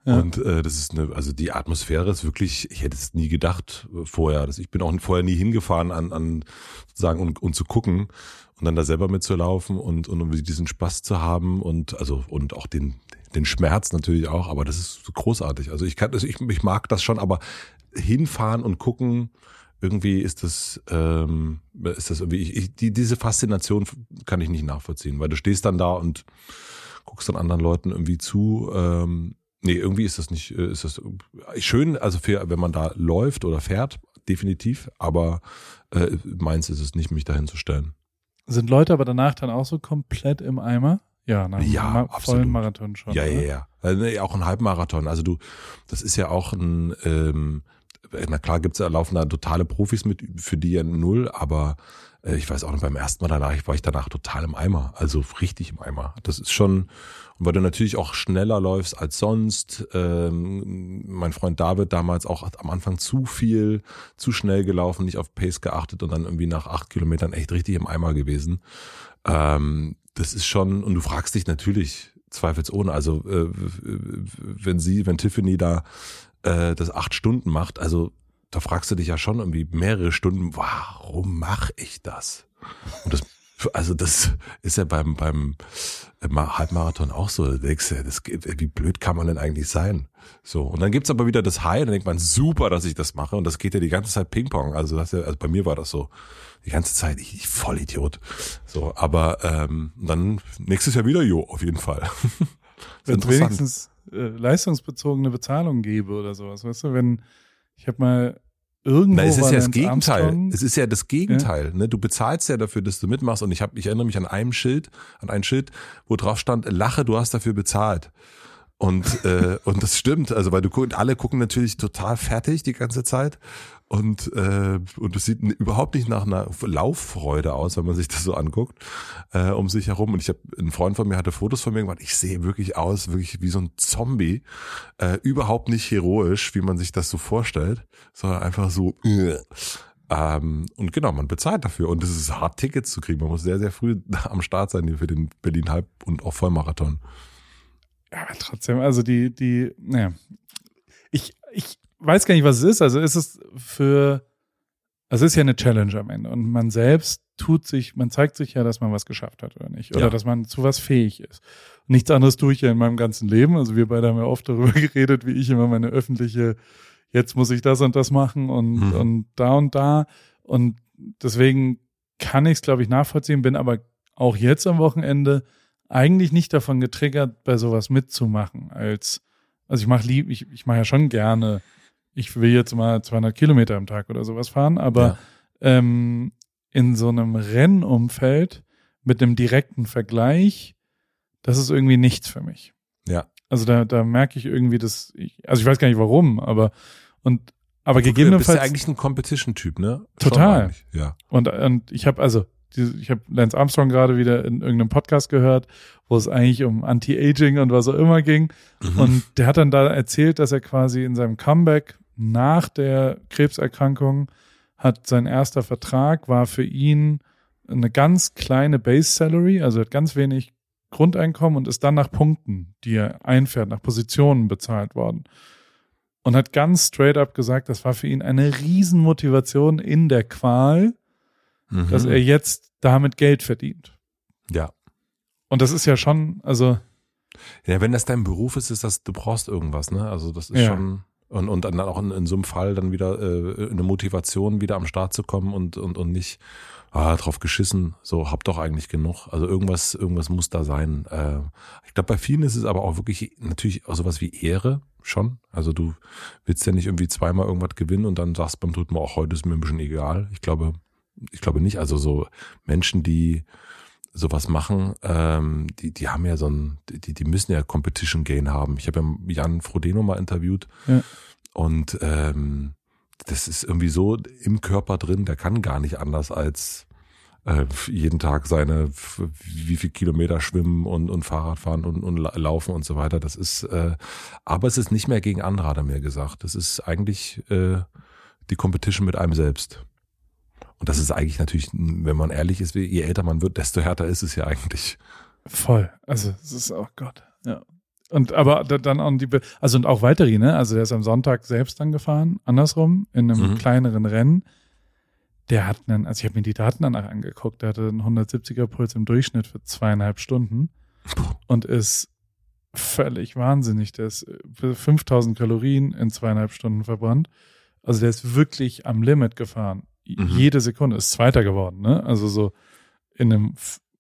Ja. Und äh, das ist eine, also die Atmosphäre ist wirklich, ich hätte es nie gedacht äh, vorher. Das, ich bin auch vorher nie hingefahren an, an sozusagen und, und zu gucken und dann da selber mitzulaufen und, und um diesen Spaß zu haben und also und auch den, den Schmerz natürlich auch, aber das ist großartig. Also ich kann das, ich, ich mag das schon, aber hinfahren und gucken, irgendwie ist das, ähm, ist das irgendwie, ich, ich, die, diese Faszination kann ich nicht nachvollziehen, weil du stehst dann da und guckst dann anderen Leuten irgendwie zu. Ähm, nee, irgendwie ist das nicht, äh, ist das schön, also für, wenn man da läuft oder fährt, definitiv, aber äh, meins ist es nicht, mich dahin zu stellen. Sind Leute aber danach dann auch so komplett im Eimer? Ja, nach einem Ja, absolut. vollen Marathon schon. Ja, ja, oder? ja. Also, nee, auch ein Halbmarathon. Also du, das ist ja auch ein, ähm, na klar gibt's da laufen da totale Profis mit, für die ja null, aber äh, ich weiß auch noch, beim ersten Mal danach war ich danach total im Eimer. Also richtig im Eimer. Das ist schon, und weil du natürlich auch schneller läufst als sonst. Ähm, mein Freund David damals auch am Anfang zu viel, zu schnell gelaufen, nicht auf Pace geachtet und dann irgendwie nach acht Kilometern echt richtig im Eimer gewesen. Ähm, das ist schon, und du fragst dich natürlich zweifelsohne, also äh, wenn sie, wenn Tiffany da äh, das acht Stunden macht, also da fragst du dich ja schon irgendwie mehrere Stunden, warum mache ich das? Und das, also das ist ja beim beim Ma- Halbmarathon auch so. Du denkst ja, das wie blöd kann man denn eigentlich sein? So und dann gibt's aber wieder das High, und dann denkt man super, dass ich das mache und das geht ja die ganze Zeit Ping-Pong. Also das, also bei mir war das so die ganze Zeit, ich, ich voll Idiot. So, aber ähm, dann nächstes Jahr wieder, jo, auf jeden Fall. [laughs] Wenn wenigstens äh, leistungsbezogene Bezahlung gäbe oder sowas, weißt du, wenn ich habe mal irgendwo Na, es ist ja das Gegenteil. Armstrong, Es ist ja das Gegenteil. Ne? Du bezahlst ja dafür, dass du mitmachst. Und ich habe, ich erinnere mich an einem Schild, an ein Schild, wo drauf stand: Lache, du hast dafür bezahlt. Und, äh, und das stimmt, also weil du guckst, alle gucken natürlich total fertig die ganze Zeit. Und, äh, und es sieht überhaupt nicht nach einer Lauffreude aus, wenn man sich das so anguckt, äh, um sich herum. Und ich habe, ein Freund von mir hatte Fotos von mir gemacht, ich sehe wirklich aus, wirklich wie so ein Zombie. Äh, überhaupt nicht heroisch, wie man sich das so vorstellt, sondern einfach so. Äh. Ähm, und genau, man bezahlt dafür. Und es ist hart, Tickets zu kriegen. Man muss sehr, sehr früh [laughs] am Start sein für den Berlin Halb- und auch Vollmarathon. Ja, aber trotzdem, also die, die, naja. Ich, ich weiß gar nicht, was es ist. Also ist es für, also es ist ja eine Challenge am Ende. Und man selbst tut sich, man zeigt sich ja, dass man was geschafft hat oder nicht. Oder Ja. dass man zu was fähig ist. Nichts anderes tue ich ja in meinem ganzen Leben. Also wir beide haben ja oft darüber [laughs] geredet, wie ich immer meine öffentliche, jetzt muss ich das und das machen und, Mhm. und da und da. Und deswegen kann ich es, glaube ich, nachvollziehen, bin aber auch jetzt am Wochenende eigentlich nicht davon getriggert, bei sowas mitzumachen. Als, also ich mache lieb, ich, ich mache ja schon gerne, ich will jetzt mal 200 Kilometer am Tag oder sowas fahren, aber Ja. ähm, in so einem Rennumfeld mit einem direkten Vergleich, das ist irgendwie nichts für mich. Ja. Also da, da merke ich irgendwie, dass ich, also ich weiß gar nicht warum, aber und aber Du bist gegebenenfalls ja eigentlich ein Competition-Typ, ne? Total. Ja. und, und ich habe also, ich habe Lance Armstrong gerade wieder in irgendeinem Podcast gehört, wo es eigentlich um Anti-Aging und was auch immer ging. Mhm. Und der hat dann da erzählt, dass er quasi in seinem Comeback nach der Krebserkrankung hat sein erster Vertrag war für ihn eine ganz kleine Base Salary, also hat ganz wenig Grundeinkommen und ist dann nach Punkten, die er einfährt, nach Positionen bezahlt worden. Und hat ganz straight up gesagt, das war für ihn eine Riesenmotivation in der Qual, Mhm. dass er jetzt damit Geld verdient. ja. Und das ist ja schon, also Ja, wenn das dein Beruf ist, ist das, du brauchst irgendwas, ne? Also das ist Ja. schon und, und dann auch in, in so einem Fall dann wieder äh, eine Motivation, wieder am Start zu kommen und, und, und nicht ah, drauf geschissen, so hab doch eigentlich genug. Also irgendwas, irgendwas muss da sein. Äh, ich glaube, bei vielen ist es aber auch wirklich natürlich auch sowas wie Ehre schon. Also du willst ja nicht irgendwie zweimal irgendwas gewinnen und dann sagst beim dritten Mal auch heute ist mir ein bisschen egal. Ich glaube, ich glaube nicht. Also so Menschen, die sowas machen, ähm, die, die haben ja so ein, die, die müssen ja Competition Gain haben. Ich habe ja Jan Frodeno mal interviewt Ja. und ähm, das ist irgendwie so im Körper drin, der kann gar nicht anders als äh, jeden Tag seine wie viel Kilometer schwimmen und, und Fahrrad fahren und, und la- laufen und so weiter. Das ist, äh, aber es ist nicht mehr gegen andere, hat er mir gesagt. Das ist eigentlich äh, die Competition mit einem selbst. Und das ist eigentlich natürlich, wenn man ehrlich ist, je älter man wird, desto härter ist es ja eigentlich. voll. Also es ist, oh Gott, ja. Und aber da- dann auch die, Be- also und auch Valtteri, ne? Also der ist am Sonntag selbst dann gefahren, andersrum, in einem Mhm. kleineren Rennen. Der hat einen, also ich habe mir die Daten danach angeguckt, der hatte einen 170er Puls im Durchschnitt für zweieinhalb Stunden und ist völlig wahnsinnig. Der ist für 5000 Kalorien in zweieinhalb Stunden verbrannt. Also der ist wirklich am Limit gefahren. Mhm. Jede Sekunde ist Zweiter geworden, ne? Also so in einem,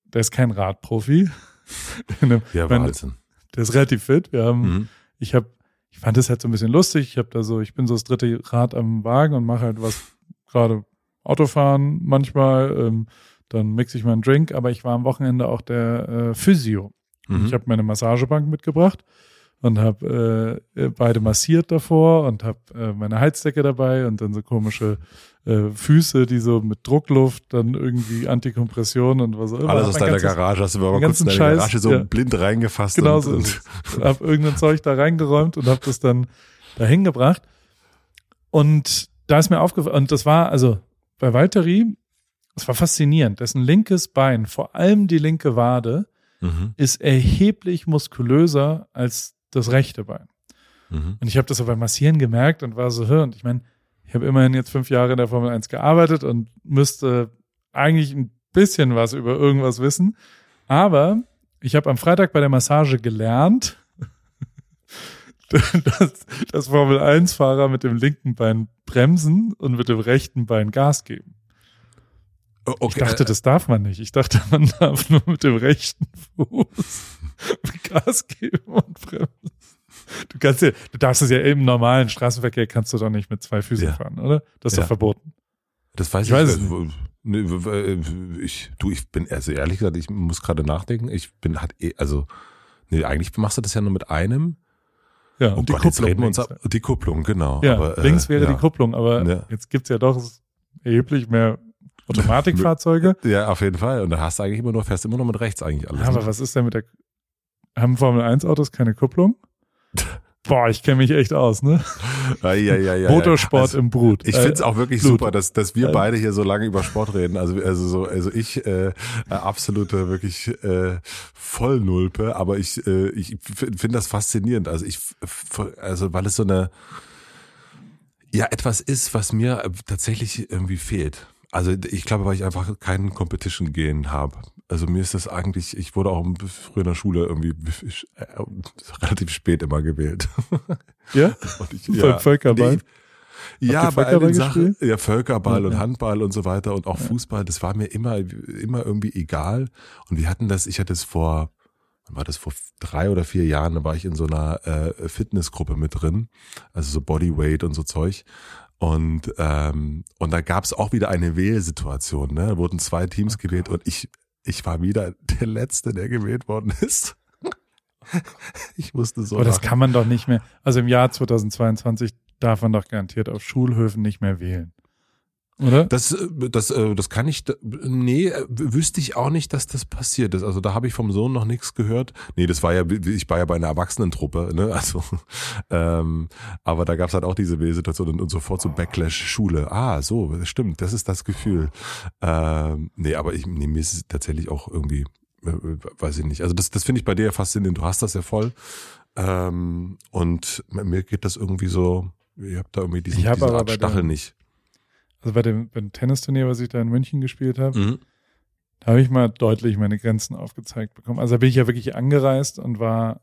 der ist kein Radprofi. [laughs] In einem, Ja, ich meine, Wahnsinn. der ist relativ fit. Wir haben, Mhm. ich habe, ich fand das halt so ein bisschen lustig. Ich habe da so, ich bin so das dritte Rad am Wagen und mache halt was gerade Autofahren manchmal. Ähm, dann mixe ich mal einen Drink, aber ich war am Wochenende auch der äh, Physio. Mhm. Ich habe meine Massagebank mitgebracht und habe äh, beide massiert davor und habe äh, meine Heizdecke dabei und dann so komische äh, Füße, die so mit Druckluft dann irgendwie Antikompression und was auch immer. Alles aus deiner ganzes- Garage, hast du mal den kurz in deine Scheiß, Garage so ja. blind reingefasst. Genau und, so und, ist es. Und hab irgendein Zeug da reingeräumt und habe das dann dahin gebracht. Und da ist mir aufgefallen, und das war, also bei Valtteri, es war faszinierend, dessen linkes Bein, vor allem die linke Wade, Mhm. ist erheblich muskulöser als das rechte Bein. Mhm. Und ich habe das so beim Massieren gemerkt und war so, hör, und ich meine, ich habe immerhin jetzt fünf Jahre in der Formel 1 gearbeitet und müsste eigentlich ein bisschen was über irgendwas wissen. Aber ich habe am Freitag bei der Massage gelernt, [laughs] dass, dass Formel 1-Fahrer mit dem linken Bein bremsen und mit dem rechten Bein Gas geben. Oh, Ich dachte, das darf man nicht. Ich dachte, man darf nur mit dem rechten Fuß Gas geben und bremsen. Du kannst ja, du darfst es ja im normalen Straßenverkehr kannst du doch nicht mit zwei Füßen Ja. fahren, oder? Das ist Ja. doch verboten. Das weiß Ich ich, weiß es nicht. W- ich, du, ich bin, also ehrlich gesagt, ich muss gerade nachdenken. Ich bin halt, also, nee, eigentlich machst du das ja nur mit einem. Ja, Oh und die Gott, jetzt Kupplung. reden wir uns links. ab. Die Kupplung, genau. Ja, Aber, äh, links wäre ja. die Kupplung, aber Ja. jetzt gibt's ja doch erheblich mehr [laughs] Automatikfahrzeuge. Ja, auf jeden Fall. Und dann hast du eigentlich immer nur, fährst immer nur mit rechts eigentlich alles. Ja, aber ne? was ist denn mit der haben Formel 1 Autos keine Kupplung? [laughs] Boah, ich kenne mich echt aus, ne? Ja, ja, ja, ja, Motorsport Also, im Brut. Ich Äh, find's auch wirklich Blut. super, dass, dass wir Äh. beide hier so lange über Sport reden. Also, also so, also ich äh, äh, absolute wirklich äh, Vollnulpe, aber ich, äh, ich finde das faszinierend. Also ich, also weil es so eine ja etwas ist, was mir äh, tatsächlich irgendwie fehlt. Also ich glaube, weil ich einfach keinen Competition Gen habe. Also mir ist das eigentlich, ich wurde auch früher in der Schule irgendwie äh, relativ spät immer gewählt. [laughs] ja? [laughs] Und ich, Beim Völkerball? Die, ja, bei all den Sachen, ja, Völkerball Ja, und ja. Handball und so weiter und auch Fußball, das war mir immer, immer irgendwie egal. Und wir hatten das, ich hatte es vor, wann war das vor drei oder vier Jahren, da war ich in so einer äh, Fitnessgruppe mit drin, also so Bodyweight und so Zeug. Und, ähm, und da gab es auch wieder eine Wählsituation, ne? Da wurden zwei Teams gewählt und ich, ich war wieder der Letzte, der gewählt worden ist. [laughs] Ich musste so. Aber das kann man doch nicht mehr. Also im Jahr 2022 darf man doch garantiert auf Schulhöfen nicht mehr wählen. Oder? Das, äh, das, äh, das kann ich, nee, äh, wüsste ich auch nicht, dass das passiert ist. Also da habe ich vom Sohn noch nichts gehört. Nee, das war ja, ich war ja bei einer Erwachsenentruppe, ne? [laughs] Also, ähm, aber da gab es halt auch diese Situation und, und sofort so Backlash Schule. Ah, so, das stimmt, das ist das Gefühl. Ähm, nee, aber ich, nee, mir ist es tatsächlich auch irgendwie, äh, weiß ich nicht. Also das, das finde ich bei dir ja faszinierend. Du hast das ja voll. Ähm, und mir geht das irgendwie so, ihr habt da irgendwie diesen, Ich hab diese aber Art Stachel nicht. Also bei dem, bei dem Tennisturnier, was ich da in München gespielt habe, Mhm. da habe ich mal deutlich meine Grenzen aufgezeigt bekommen. Also da bin ich ja wirklich angereist und war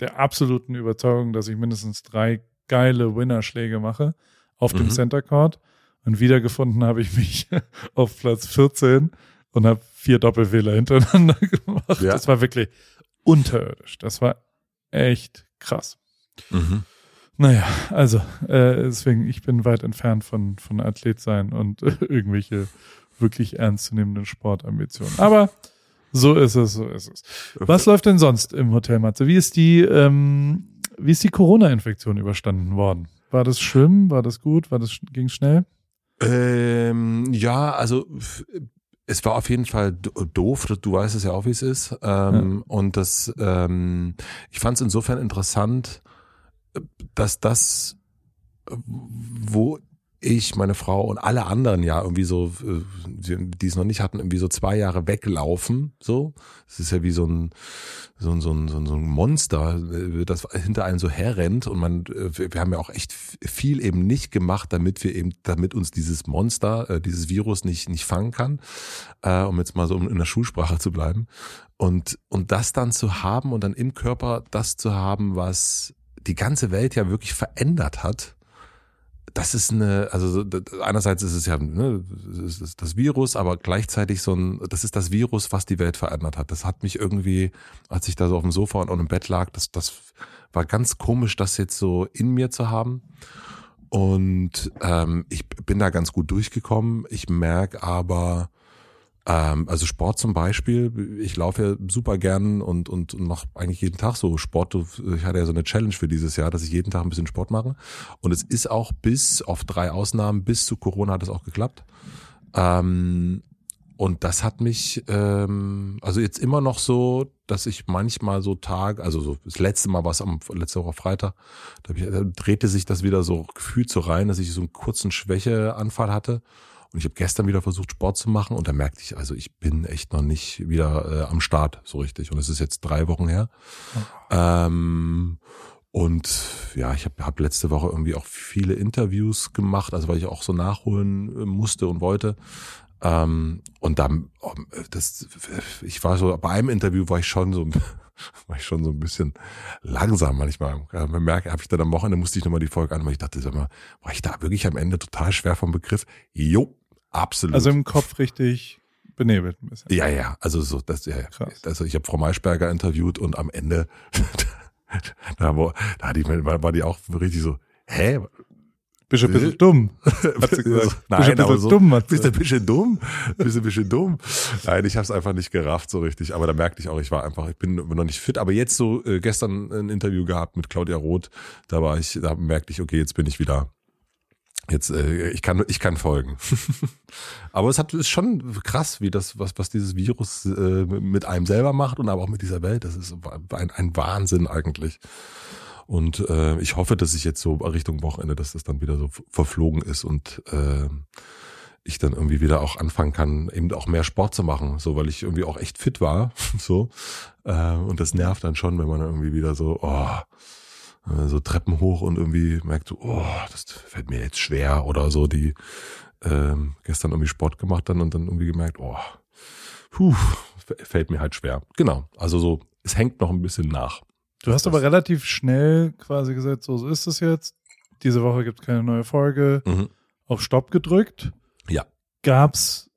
der absoluten Überzeugung, dass ich mindestens drei geile Winnerschläge mache auf dem Mhm. Center Court. Und wiedergefunden habe ich mich [laughs] auf Platz 14 und habe vier Doppelfehler hintereinander [laughs] gemacht. Ja. Das war wirklich unterirdisch. Das war echt krass. Mhm. Naja, also äh, deswegen, ich bin weit entfernt von, von Athlet sein und äh, [laughs] irgendwelche wirklich ernstzunehmenden Sportambitionen. Aber so ist es, so ist es. Was läuft denn sonst im Hotel Matze? Wie ist die, ähm, wie ist die Corona-Infektion überstanden worden? War das schlimm? War das gut? War das ging schnell? Ähm, ja, also es war auf jeden Fall do- doof. Du weißt es ja auch, wie es ist. Ähm, Und das, ähm, ich fand es insofern interessant, dass das, wo ich, meine Frau und alle anderen ja irgendwie so, äh, die es noch nicht hatten, irgendwie so zwei Jahre weglaufen. So, es ist ja wie so ein so ein, so ein, so ein, Monster, äh, das hinter einem so herrennt und man, äh, wir haben ja auch echt viel eben nicht gemacht, damit wir eben, damit uns dieses Monster, dieses Virus nicht nicht fangen kann, um jetzt mal so in der Schulsprache zu bleiben und und das dann zu haben und dann im Körper das zu haben, was die ganze Welt ja wirklich verändert hat das ist eine, also einerseits ist es ja ne, es ist das Virus, aber gleichzeitig so ein, das ist das Virus, was die Welt verändert hat. Das hat mich irgendwie, als ich da so auf dem Sofa und, und im Bett lag, das, das war ganz komisch, das jetzt so in mir zu haben. Und ähm, ich bin da ganz gut durchgekommen. Ich merke aber, ähm, also Sport zum Beispiel, ich laufe ja super gern und, und, und mache eigentlich jeden Tag so Sport. Ich hatte ja so eine Challenge für dieses Jahr, dass ich jeden Tag ein bisschen Sport mache. Und es ist auch bis auf drei Ausnahmen, bis zu Corona hat es auch geklappt. Ähm, und das hat mich, ähm, also jetzt immer noch so, dass ich manchmal so Tag, also so das letzte Mal war es am letzte Woche Freitag, da, ich, da drehte sich das wieder so gefühlt so rein, dass ich so einen kurzen Schwächeanfall hatte. Und ich habe gestern wieder versucht, Sport zu machen und da merkte ich, also ich bin echt noch nicht wieder äh, am Start so richtig. Und es ist jetzt drei Wochen her. Ähm, und ja, ich habe hab letzte Woche irgendwie auch viele Interviews gemacht, also weil ich auch so nachholen äh, musste und wollte. Ähm, und dann, oh, das, ich war so, bei einem Interview war ich schon so, [laughs] war ich schon so ein bisschen langsam manchmal. Ja, man merkt, habe ich dann am Wochenende musste ich nochmal die Folge an, weil ich dachte, sag mal, war ich da wirklich am Ende total schwer vom Begriff? Jo, absolut. Also im Kopf richtig benebelt ein bisschen. Ja, ja, also so, das, ja, ja. Krass. Also ich habe Frau Maischberger interviewt und am Ende, [laughs] da, war, da hat die, war die auch richtig so, hä? Bist du ein bisschen [laughs] dumm, hat sie gesagt. Nein, bist du ein aber bisschen so, dumm, hat bist sie. du ein bisschen dumm? Bist du ein bisschen dumm? Nein, ich habe es einfach nicht gerafft so richtig. Aber da merkte ich auch, ich war einfach, ich bin noch nicht fit. Aber jetzt so äh, gestern ein Interview gehabt mit Claudia Roth. Da war ich, da merkte ich, okay, jetzt bin ich wieder. Jetzt, äh, ich kann, ich kann folgen. [laughs] aber es hat ist schon krass, wie das, was, was dieses Virus äh, mit einem selber macht und aber auch mit dieser Welt. Das ist ein, ein Wahnsinn eigentlich. Und äh, ich hoffe, dass ich jetzt so Richtung Wochenende, dass das dann wieder so verflogen ist und äh, ich dann irgendwie wieder auch anfangen kann, eben auch mehr Sport zu machen, so weil ich irgendwie auch echt fit war, [laughs] so äh, und das nervt dann schon, wenn man irgendwie wieder so oh, so Treppen hoch und irgendwie merkt so, oh, das fällt mir jetzt schwer oder so die äh, gestern irgendwie Sport gemacht dann und dann irgendwie gemerkt, oh, puh, fällt mir halt schwer. Genau, also so es hängt noch ein bisschen nach. Du hast aber relativ schnell quasi gesagt, so, so ist es jetzt. Diese Woche gibt es keine neue Folge. Mhm. Auf Stopp gedrückt. Ja. Gab's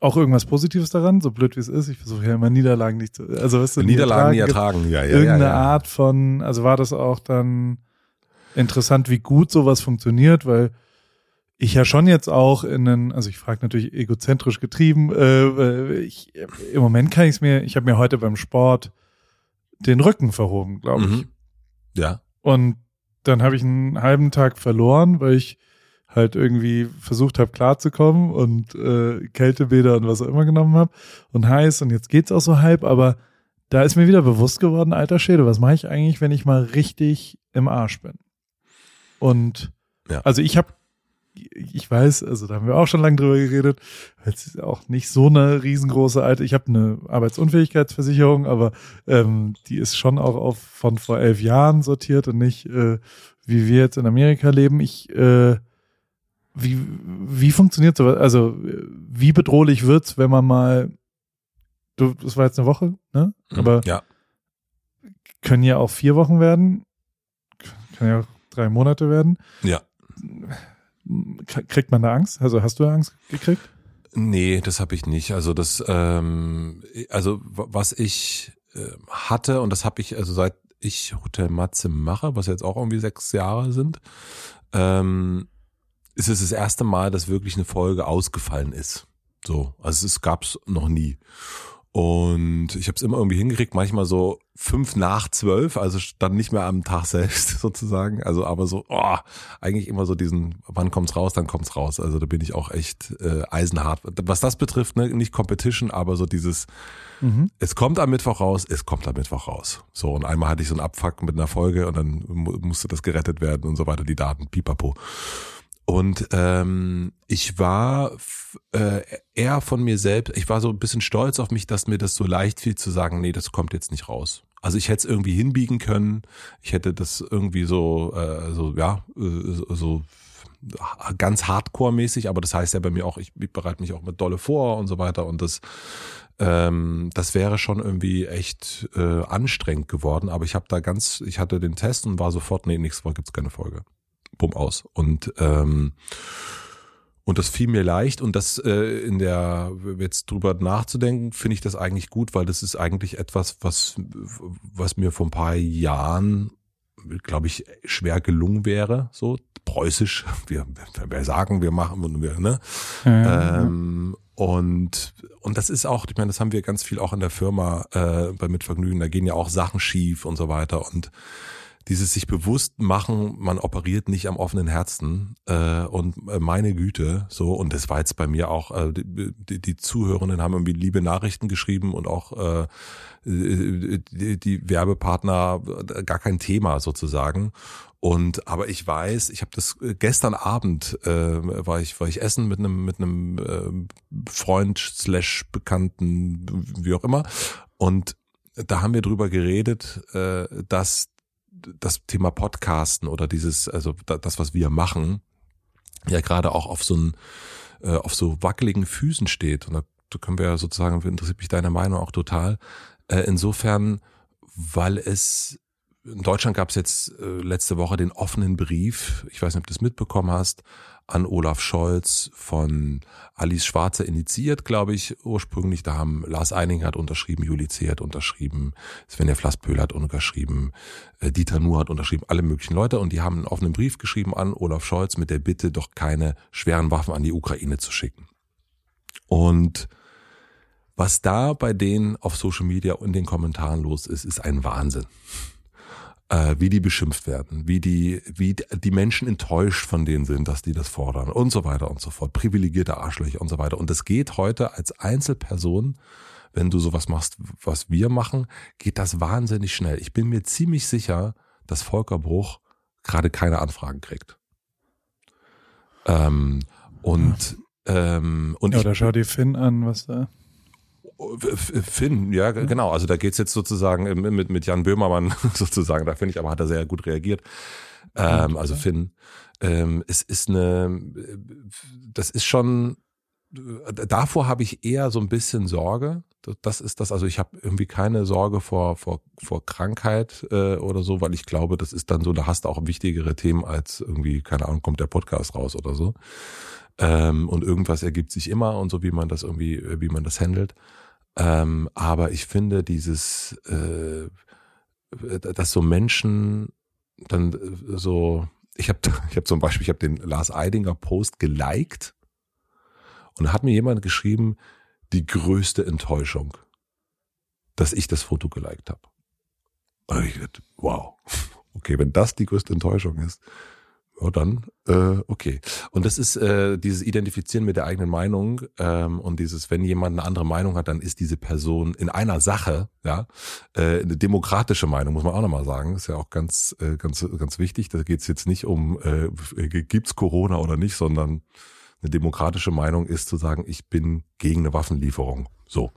auch irgendwas Positives daran, so blöd wie es ist? Ich versuche ja immer Niederlagen nicht zu, also weißt du, Niederlagen nie ertragen. ja, ja, Irgendeine ja, ja. Art von, also war das auch dann interessant, wie gut sowas funktioniert, weil ich ja schon jetzt auch in einen, also ich frage natürlich egozentrisch getrieben, äh, ich, im Moment kann ich es mir, ich habe mir heute beim Sport den Rücken verhoben, glaube ich. Mhm. Ja. Und dann habe ich einen halben Tag verloren, weil ich halt irgendwie versucht habe klarzukommen und äh, Kältebäder und was auch immer genommen habe und heiß und jetzt geht's auch so halb, aber da ist mir wieder bewusst geworden, alter Schäde, was mache ich eigentlich, wenn ich mal richtig im Arsch bin? Und Ja. also ich habe ich weiß, also da haben wir auch schon lange drüber geredet, weil es ist auch nicht so eine riesengroße alte, ich habe eine Arbeitsunfähigkeitsversicherung, aber ähm, die ist schon auch auf von vor elf Jahren sortiert und nicht, äh, wie wir jetzt in Amerika leben. Ich, äh, wie, wie funktioniert sowas? Also, wie bedrohlich wird's, wenn man mal, du, das war jetzt eine Woche, ne? Aber ja. können ja auch vier Wochen werden, kann ja auch drei Monate werden. Ja. Kriegt man da Angst? Also hast du da Angst gekriegt? Nee, das habe ich nicht. Also das, ähm, also was ich äh, hatte und das habe ich, also seit ich Hotel Matze mache, was jetzt auch irgendwie sechs Jahre sind, ähm, ist es das erste Mal, dass wirklich eine Folge ausgefallen ist. So, also es gab's noch nie. Und ich habe es immer irgendwie hingekriegt, manchmal so fünf nach zwölf, also dann nicht mehr am Tag selbst [laughs] sozusagen. Also aber so, oh, eigentlich immer so diesen, wann kommt's raus, dann kommt's raus. Also da bin ich auch echt äh, eisenhart. Was das betrifft, ne, nicht Competition, aber so dieses, Mhm. es kommt am Mittwoch raus, es kommt am Mittwoch raus. So, und einmal hatte ich so einen Abfuck mit einer Folge und dann mu musste das gerettet werden und so weiter, die Daten, pipapo. Und ähm, ich war äh, eher von mir selbst, ich war so ein bisschen stolz auf mich, dass mir das so leicht fiel zu sagen, nee, das kommt jetzt nicht raus. Also ich hätte es irgendwie hinbiegen können, ich hätte das irgendwie so, äh, so ja, äh, so ganz hardcore-mäßig, aber das heißt ja bei mir auch, ich bereite mich auch mit Dolle vor und so weiter und das ähm, das wäre schon irgendwie echt äh, anstrengend geworden, aber ich habe da ganz, ich hatte den Test und war sofort, nee, nächste Woche gibt's keine Folge. Bumm aus. Und ähm, und das fiel mir leicht und das äh, in der jetzt drüber nachzudenken, finde ich das eigentlich gut, weil das ist eigentlich etwas, was was mir vor ein paar Jahren glaube ich schwer gelungen wäre, so preußisch. [laughs] Wir, wir sagen, wir machen und wir ne ähm, und und das ist auch, ich meine, das haben wir ganz viel auch in der Firma äh, bei Mitvergnügen. Da gehen ja auch Sachen schief und so weiter und dieses sich bewusst machen, man operiert nicht am offenen Herzen äh, und äh, meine Güte, so und das war jetzt bei mir auch äh, die, die, Zuhörenden haben irgendwie liebe Nachrichten geschrieben und auch äh, die, die Werbepartner äh, gar kein Thema sozusagen. Und aber ich weiß, ich habe das äh, gestern Abend äh, war ich war ich essen mit einem mit einem äh, Freund slash Bekannten wie auch immer. Und da haben wir drüber geredet, äh, dass das Thema Podcasten oder dieses, also da- das, was wir machen, ja gerade auch auf so einen, äh, auf so wackeligen Füßen steht. Und da, da können wir ja sozusagen, interessiert mich deine Meinung auch total. Äh, insofern, weil es in Deutschland gab es jetzt äh, letzte Woche den offenen Brief, ich weiß nicht, ob du das mitbekommen hast, an Olaf Scholz von Alice Schwarzer initiiert, glaube ich, ursprünglich. Da haben Lars Eining hat unterschrieben, Juli C. hat unterschrieben, Svenja Flasspöhl hat unterschrieben, äh, Dieter Nuhr hat unterschrieben, alle möglichen Leute. Und die haben einen offenen Brief geschrieben an Olaf Scholz mit der Bitte, doch keine schweren Waffen an die Ukraine zu schicken. Und was da bei denen auf Social Media und den Kommentaren los ist, ist ein Wahnsinn äh, wie die beschimpft werden, wie die, wie die Menschen enttäuscht von denen sind, dass die das fordern und so weiter und so fort, privilegierte Arschlöcher und so weiter. Und es geht heute als Einzelperson, wenn du sowas machst, was wir machen, geht das wahnsinnig schnell. Ich bin mir ziemlich sicher, dass Volker Bruch gerade keine Anfragen kriegt. Ähm, und ähm, und ja, oder schau dir Finn an, was da. Finn, ja, genau. Also da geht's jetzt sozusagen mit, mit Jan Böhmermann [laughs] sozusagen. Da finde ich, aber hat er sehr gut reagiert. Ähm, also Finn. Ähm, es ist eine, das ist schon, davor habe ich eher so ein bisschen Sorge. Das ist das, also ich habe irgendwie keine Sorge vor, vor, vor Krankheit äh, oder so, weil ich glaube, das ist dann so, da hast du auch wichtigere Themen als irgendwie, keine Ahnung, kommt der Podcast raus oder so. Ähm, und irgendwas ergibt sich immer und so, wie man das irgendwie, wie man das handelt. Ähm, aber ich finde dieses, äh, dass so Menschen dann äh, so, ich habe [laughs] ich hab zum Beispiel, ich habe den Lars Eidinger Post geliked und hat mir jemand geschrieben, die größte Enttäuschung, dass ich das Foto geliked habe. Und ich dachte, wow, [laughs] okay, wenn das die größte Enttäuschung ist, ja, dann äh, okay. Und das ist äh, dieses Identifizieren mit der eigenen Meinung ähm, und dieses, wenn jemand eine andere Meinung hat, dann ist diese Person in einer Sache, ja, äh, eine demokratische Meinung, muss man auch nochmal sagen. Ist ja auch ganz, äh, ganz, ganz wichtig. Da geht es jetzt nicht um, äh, gibt's Corona oder nicht, sondern eine demokratische Meinung ist zu sagen, ich bin gegen eine Waffenlieferung. So.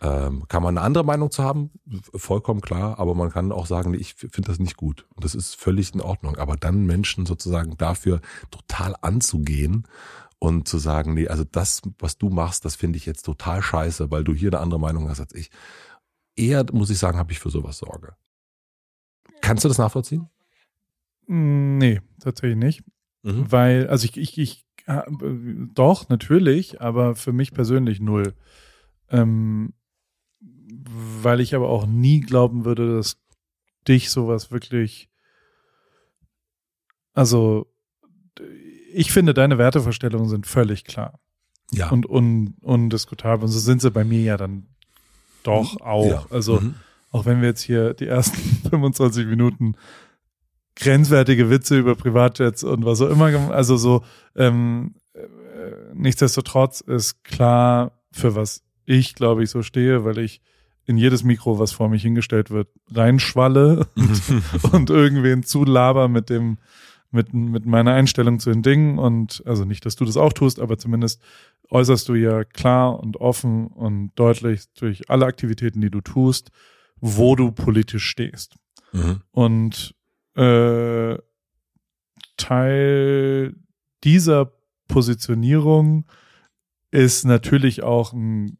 Ähm, kann man eine andere Meinung zu haben? Vollkommen klar, aber man kann auch sagen, ich finde das nicht gut. Und das ist völlig in Ordnung. Aber dann Menschen sozusagen dafür total anzugehen und zu sagen, nee, also das, was du machst, das finde ich jetzt total scheiße, weil du hier eine andere Meinung hast als ich. Eher, muss ich sagen, habe ich für sowas Sorge. Kannst du das nachvollziehen? Nee, tatsächlich nicht. Mhm. Weil, also ich, ich, ich, doch, natürlich, aber für mich persönlich null. Ähm, weil ich aber auch nie glauben würde, dass dich sowas wirklich. Also, ich finde, deine Wertevorstellungen sind völlig klar. Ja. Und un, undiskutabel. Und so sind sie bei mir ja dann doch auch. Ja. Also, mhm. auch wenn wir jetzt hier die ersten [laughs] 25 Minuten grenzwertige Witze über Privatjets und was auch immer, also so, ähm, äh, nichtsdestotrotz ist klar, für was ich, glaube ich, so stehe, weil ich in jedes Mikro, was vor mich hingestellt wird, reinschwalle und, [laughs] und irgendwen zulaber mit dem, mit, mit meiner Einstellung zu den Dingen. Und also nicht, dass du das auch tust, aber zumindest äußerst du ja klar und offen und deutlich durch alle Aktivitäten, die du tust, wo du politisch stehst. Mhm. Und äh, Teil dieser Positionierung ist natürlich auch ein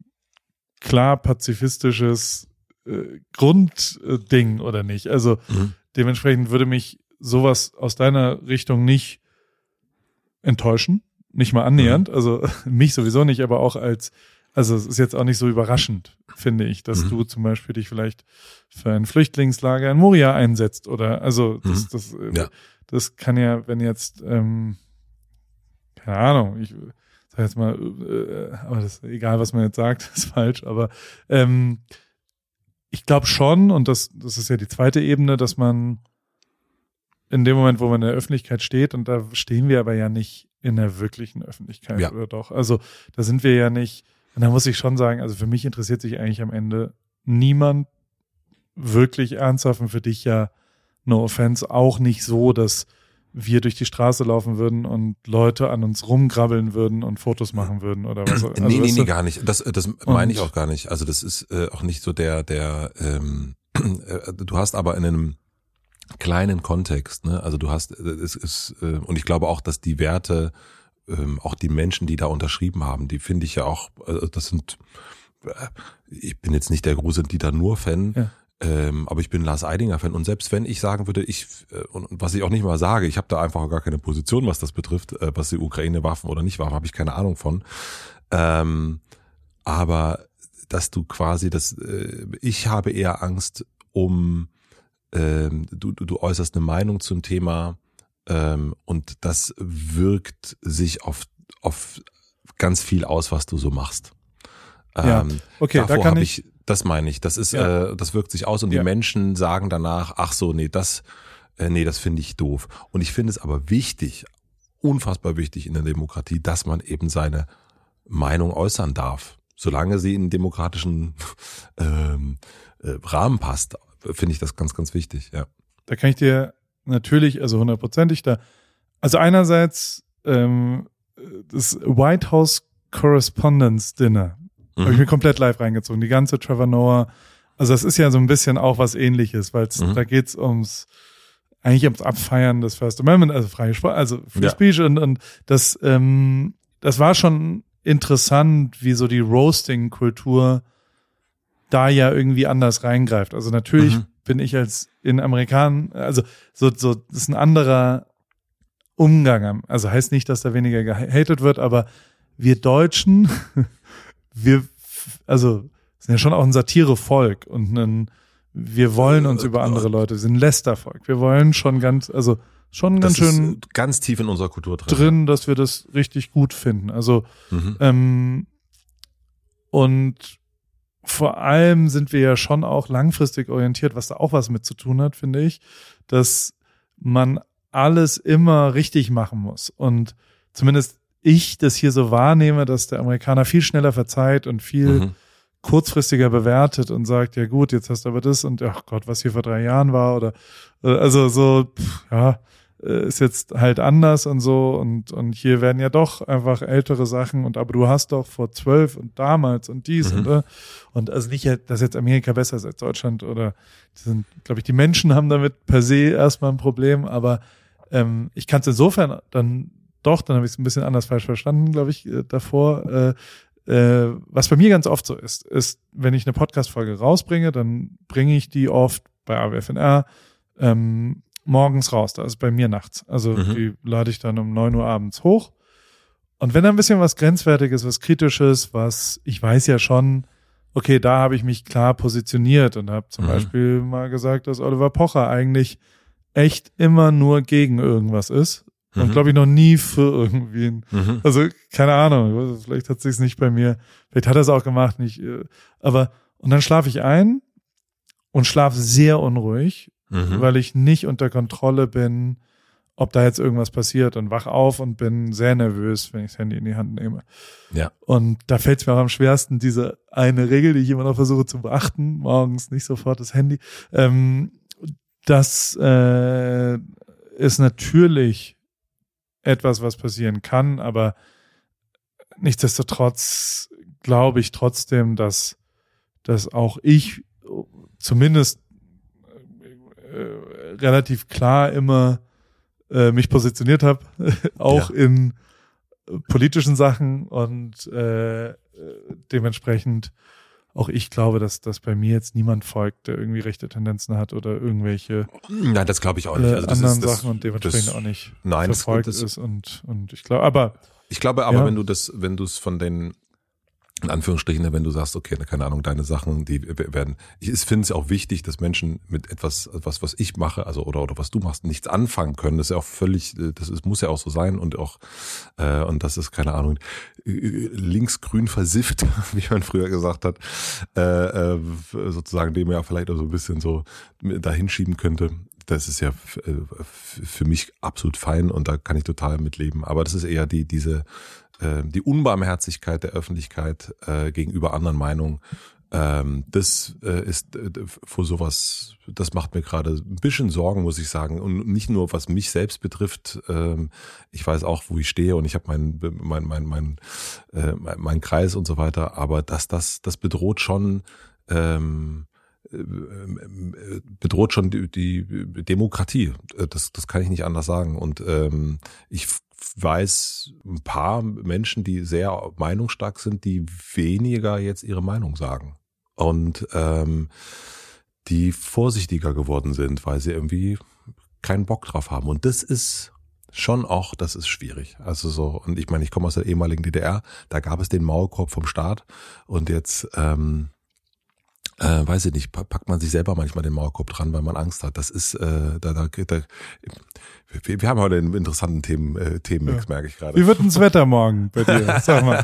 klar pazifistisches äh, Grundding oder nicht. Also mhm. dementsprechend würde mich sowas aus deiner Richtung nicht enttäuschen, nicht mal annähernd. Mhm. Also [laughs] mich sowieso nicht, aber auch als, also es ist jetzt auch nicht so überraschend, finde ich, dass mhm. du zum Beispiel dich vielleicht für ein Flüchtlingslager in Moria einsetzt oder also das, mhm. das, äh, ja. das kann ja, wenn jetzt, ähm, keine Ahnung, ich sag jetzt mal, äh, aber das egal, was man jetzt sagt, [laughs] ist falsch, aber ähm, ich glaube schon, und das, das ist ja die zweite Ebene, dass man in dem Moment, wo man in der Öffentlichkeit steht, und da stehen wir aber ja nicht in der wirklichen Öffentlichkeit, ja. oder doch? Also da sind wir ja nicht, und da muss ich schon sagen, also für mich interessiert sich eigentlich am Ende niemand wirklich ernsthaft und für dich ja, no offense, auch nicht so, dass wir durch die Straße laufen würden und Leute an uns rumgrabbeln würden und Fotos machen würden oder was. [clears throat] Also, nee, nee, nee, gar nicht. Das, das meine ich auch gar nicht. Also das ist äh, auch nicht so der, der, ähm, [clears throat] äh, du hast aber in einem kleinen Kontext, ne? Also du hast, äh, es ist, äh, und ich glaube auch, dass die Werte, ähm, auch die Menschen, die da unterschrieben haben, die finde ich ja auch, äh, das sind, äh, ich bin jetzt nicht der große Dieter Nur-Fan, ja Ähm, aber ich bin Lars Eidinger-Fan und selbst wenn ich sagen würde, ich, äh, und, was ich auch nicht mal sage, ich habe da einfach gar keine Position, was das betrifft, äh, was die Ukraine Waffen oder nicht Waffen, habe ich keine Ahnung von. Ähm, aber dass du quasi das, äh, ich habe eher Angst um, ähm, du, du, du äußerst eine Meinung zum Thema ähm, und das wirkt sich auf, auf ganz viel aus, was du so machst. Ja, Ähm, okay, da davor kann hab ich- das meine ich. Das ist, Ja. äh, das wirkt sich aus und Ja. die Menschen sagen danach, ach so, nee, das, äh, nee, das finde ich doof. Und ich finde es aber wichtig, unfassbar wichtig in der Demokratie, dass man eben seine Meinung äußern darf, solange sie in demokratischen [laughs] ähm, äh, Rahmen passt. Finde ich das ganz, ganz wichtig. Ja. Da kann ich dir natürlich, also hundertprozentig da. Also einerseits ähm, das White House Correspondence Dinner. Habe ich mir komplett live reingezogen. Die ganze Trevor Noah. Also das ist ja so ein bisschen auch was ähnliches, weil Mhm. da geht's ums eigentlich ums Abfeiern des First Amendment, also freie Sprache, also Free Ja. Speech und, und das, ähm, das war schon interessant, wie so die Roasting-Kultur da ja irgendwie anders reingreift. Also natürlich Mhm. Bin ich als in Amerikanern, also so, so, das ist ein anderer Umgang. Also heißt nicht, dass da weniger gehatet wird, aber wir Deutschen, [laughs] wir, also sind ja schon auch ein Satirevolk und ein, wir wollen uns über andere Leute, wir sind ein Lästervolk. Wir wollen schon ganz, also schon ganz Das schön ganz tief in unserer Kultur drin. drin, dass wir das richtig gut finden. Also Mhm. ähm, und vor allem sind wir ja schon auch langfristig orientiert, was da auch was mit zu tun hat, finde ich, dass man alles immer richtig machen muss. Und zumindest ich das hier so wahrnehme, dass der Amerikaner viel schneller verzeiht und viel Mhm. kurzfristiger bewertet und sagt, ja gut, jetzt hast du aber das und ach Gott, was hier vor drei Jahren war oder äh, also so, pff, ja, ist jetzt halt anders und so und und hier werden ja doch einfach ältere Sachen und aber du hast doch vor zwölf und damals und dies Mhm. und äh, und also nicht, dass jetzt Amerika besser ist als Deutschland oder die sind, glaube ich, die Menschen haben damit per se erstmal ein Problem, aber ähm, ich kann es insofern dann doch, dann habe ich es ein bisschen anders falsch verstanden, glaube ich, äh, davor. Äh, äh, was bei mir ganz oft so ist, ist, wenn ich eine Podcast-Folge rausbringe, dann bringe ich die oft bei AWFNR ähm, morgens raus. Da ist bei mir nachts. Also Mhm. die lade ich dann um neun Uhr abends hoch. Und wenn da ein bisschen was Grenzwertiges, was Kritisches, was ich weiß ja schon, okay, da habe ich mich klar positioniert und habe zum Mhm. Beispiel mal gesagt, dass Oliver Pocher eigentlich echt immer nur gegen irgendwas ist. Und Mhm. glaube ich noch nie für irgendwen. Mhm. Also, keine Ahnung, vielleicht hat sich's nicht bei mir, vielleicht hat er es auch gemacht, nicht, äh, aber, und dann schlafe ich ein und schlafe sehr unruhig, Mhm. weil ich nicht unter Kontrolle bin, ob da jetzt irgendwas passiert und wach auf und bin sehr nervös, wenn ich das Handy in die Hand nehme. Ja. Und da fällt es mir auch am schwersten, diese eine Regel, die ich immer noch versuche zu beachten, morgens nicht sofort das Handy. Ähm, das äh, ist natürlich etwas, was passieren kann, aber nichtsdestotrotz glaube ich trotzdem, dass, dass auch ich zumindest äh, relativ klar immer äh, mich positioniert habe, [laughs] auch in äh, politischen Sachen und äh, dementsprechend auch ich glaube, dass, dass bei mir jetzt niemand folgt, der irgendwie rechte Tendenzen hat oder irgendwelche Nein, das glaube ich auch nicht. äh, Also das anderen ist, das, Sachen und dementsprechend das, auch nicht Nein, verfolgt das, ist und und ich glaube, aber Ich glaube aber, Ja. wenn du das, wenn du es von den, in Anführungsstrichen, wenn du sagst, okay, keine Ahnung, deine Sachen, die werden, ich finde es auch wichtig, dass Menschen mit etwas, was, was ich mache, also oder oder was du machst, nichts anfangen können. Das ist ja auch völlig, äh, das ist, muss ja auch so sein und auch, äh, und das ist, keine Ahnung, linksgrün versifft, [laughs] wie man früher gesagt hat, äh, äh, sozusagen, dem ja vielleicht auch so ein bisschen so dahinschieben könnte. Das ist ja äh, für mich absolut fein und da kann ich total mitleben. Aber das ist eher die, diese, äh, die Unbarmherzigkeit der Öffentlichkeit äh, gegenüber anderen Meinungen. Ähm, das äh, ist äh, vor sowas, das macht mir gerade ein bisschen Sorgen, muss ich sagen. Und nicht nur was mich selbst betrifft. Ähm, ich weiß auch, wo ich stehe und ich habe meinen mein, mein, mein, äh, mein, Kreis und so weiter. Aber dass das, das bedroht schon ähm, äh, bedroht schon die, die Demokratie. Äh, Das, das kann ich nicht anders sagen. Und ähm, ich weiß ein paar Menschen, die sehr meinungsstark sind, die weniger jetzt ihre Meinung sagen. Und ähm, die vorsichtiger geworden sind, weil sie irgendwie keinen Bock drauf haben. Und das ist schon auch, das ist schwierig. Also so, und ich meine, ich komme aus der ehemaligen DDR, da gab es den Maulkorb vom Staat und jetzt, ähm, äh, weiß ich nicht, packt man sich selber manchmal den Maulkorb dran, weil man Angst hat. Das ist, äh, da, da, da wir, wir haben heute einen interessanten Themen, äh, Themenmix, ja. merke ich gerade. Wie wird denn das Wetter morgen bei dir? [laughs] Sag mal.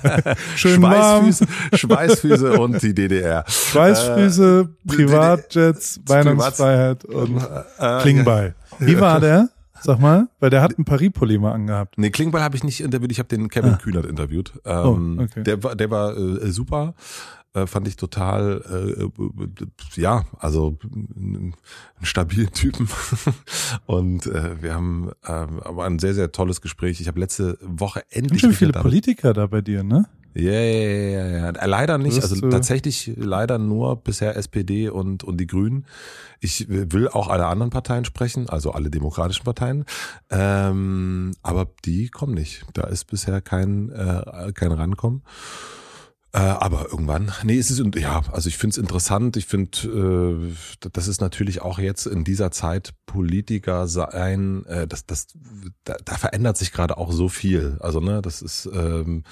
Schön Schweißfüße, Schweißfüße [laughs] und die DDR. Schweißfüße, äh, Privatjets, Weihnachtsfreiheit und äh, Klingbeil. Wie war der? Sag mal, weil der hat ein Paris-Pulli mal angehabt. Nee, Klingbeil habe ich nicht interviewt, ich habe den Kevin ah. Kühnert interviewt. Oh, ähm, oh, okay. Der war, der war äh, super. Äh, fand ich total, äh, äh, ja, also einen stabilen Typen. [laughs] Und äh, wir haben äh, aber ein sehr, sehr tolles Gespräch. Ich habe letzte Woche endlich. Schön viele Politiker da bei dir, ne? Ja, ja, ja, ja. Leider nicht. Also tatsächlich leider nur bisher SPD und, und die Grünen. Ich will auch alle anderen Parteien sprechen, also alle demokratischen Parteien. Ähm, aber die kommen nicht. Da ist bisher kein, äh, kein Rankommen. Äh, aber irgendwann, nee, es ist ja, also ich finde es interessant. Ich finde, äh, das ist natürlich auch jetzt in dieser Zeit Politiker sein. Äh, das, das, da, da verändert sich gerade auch so viel. Also ne, das ist ähm,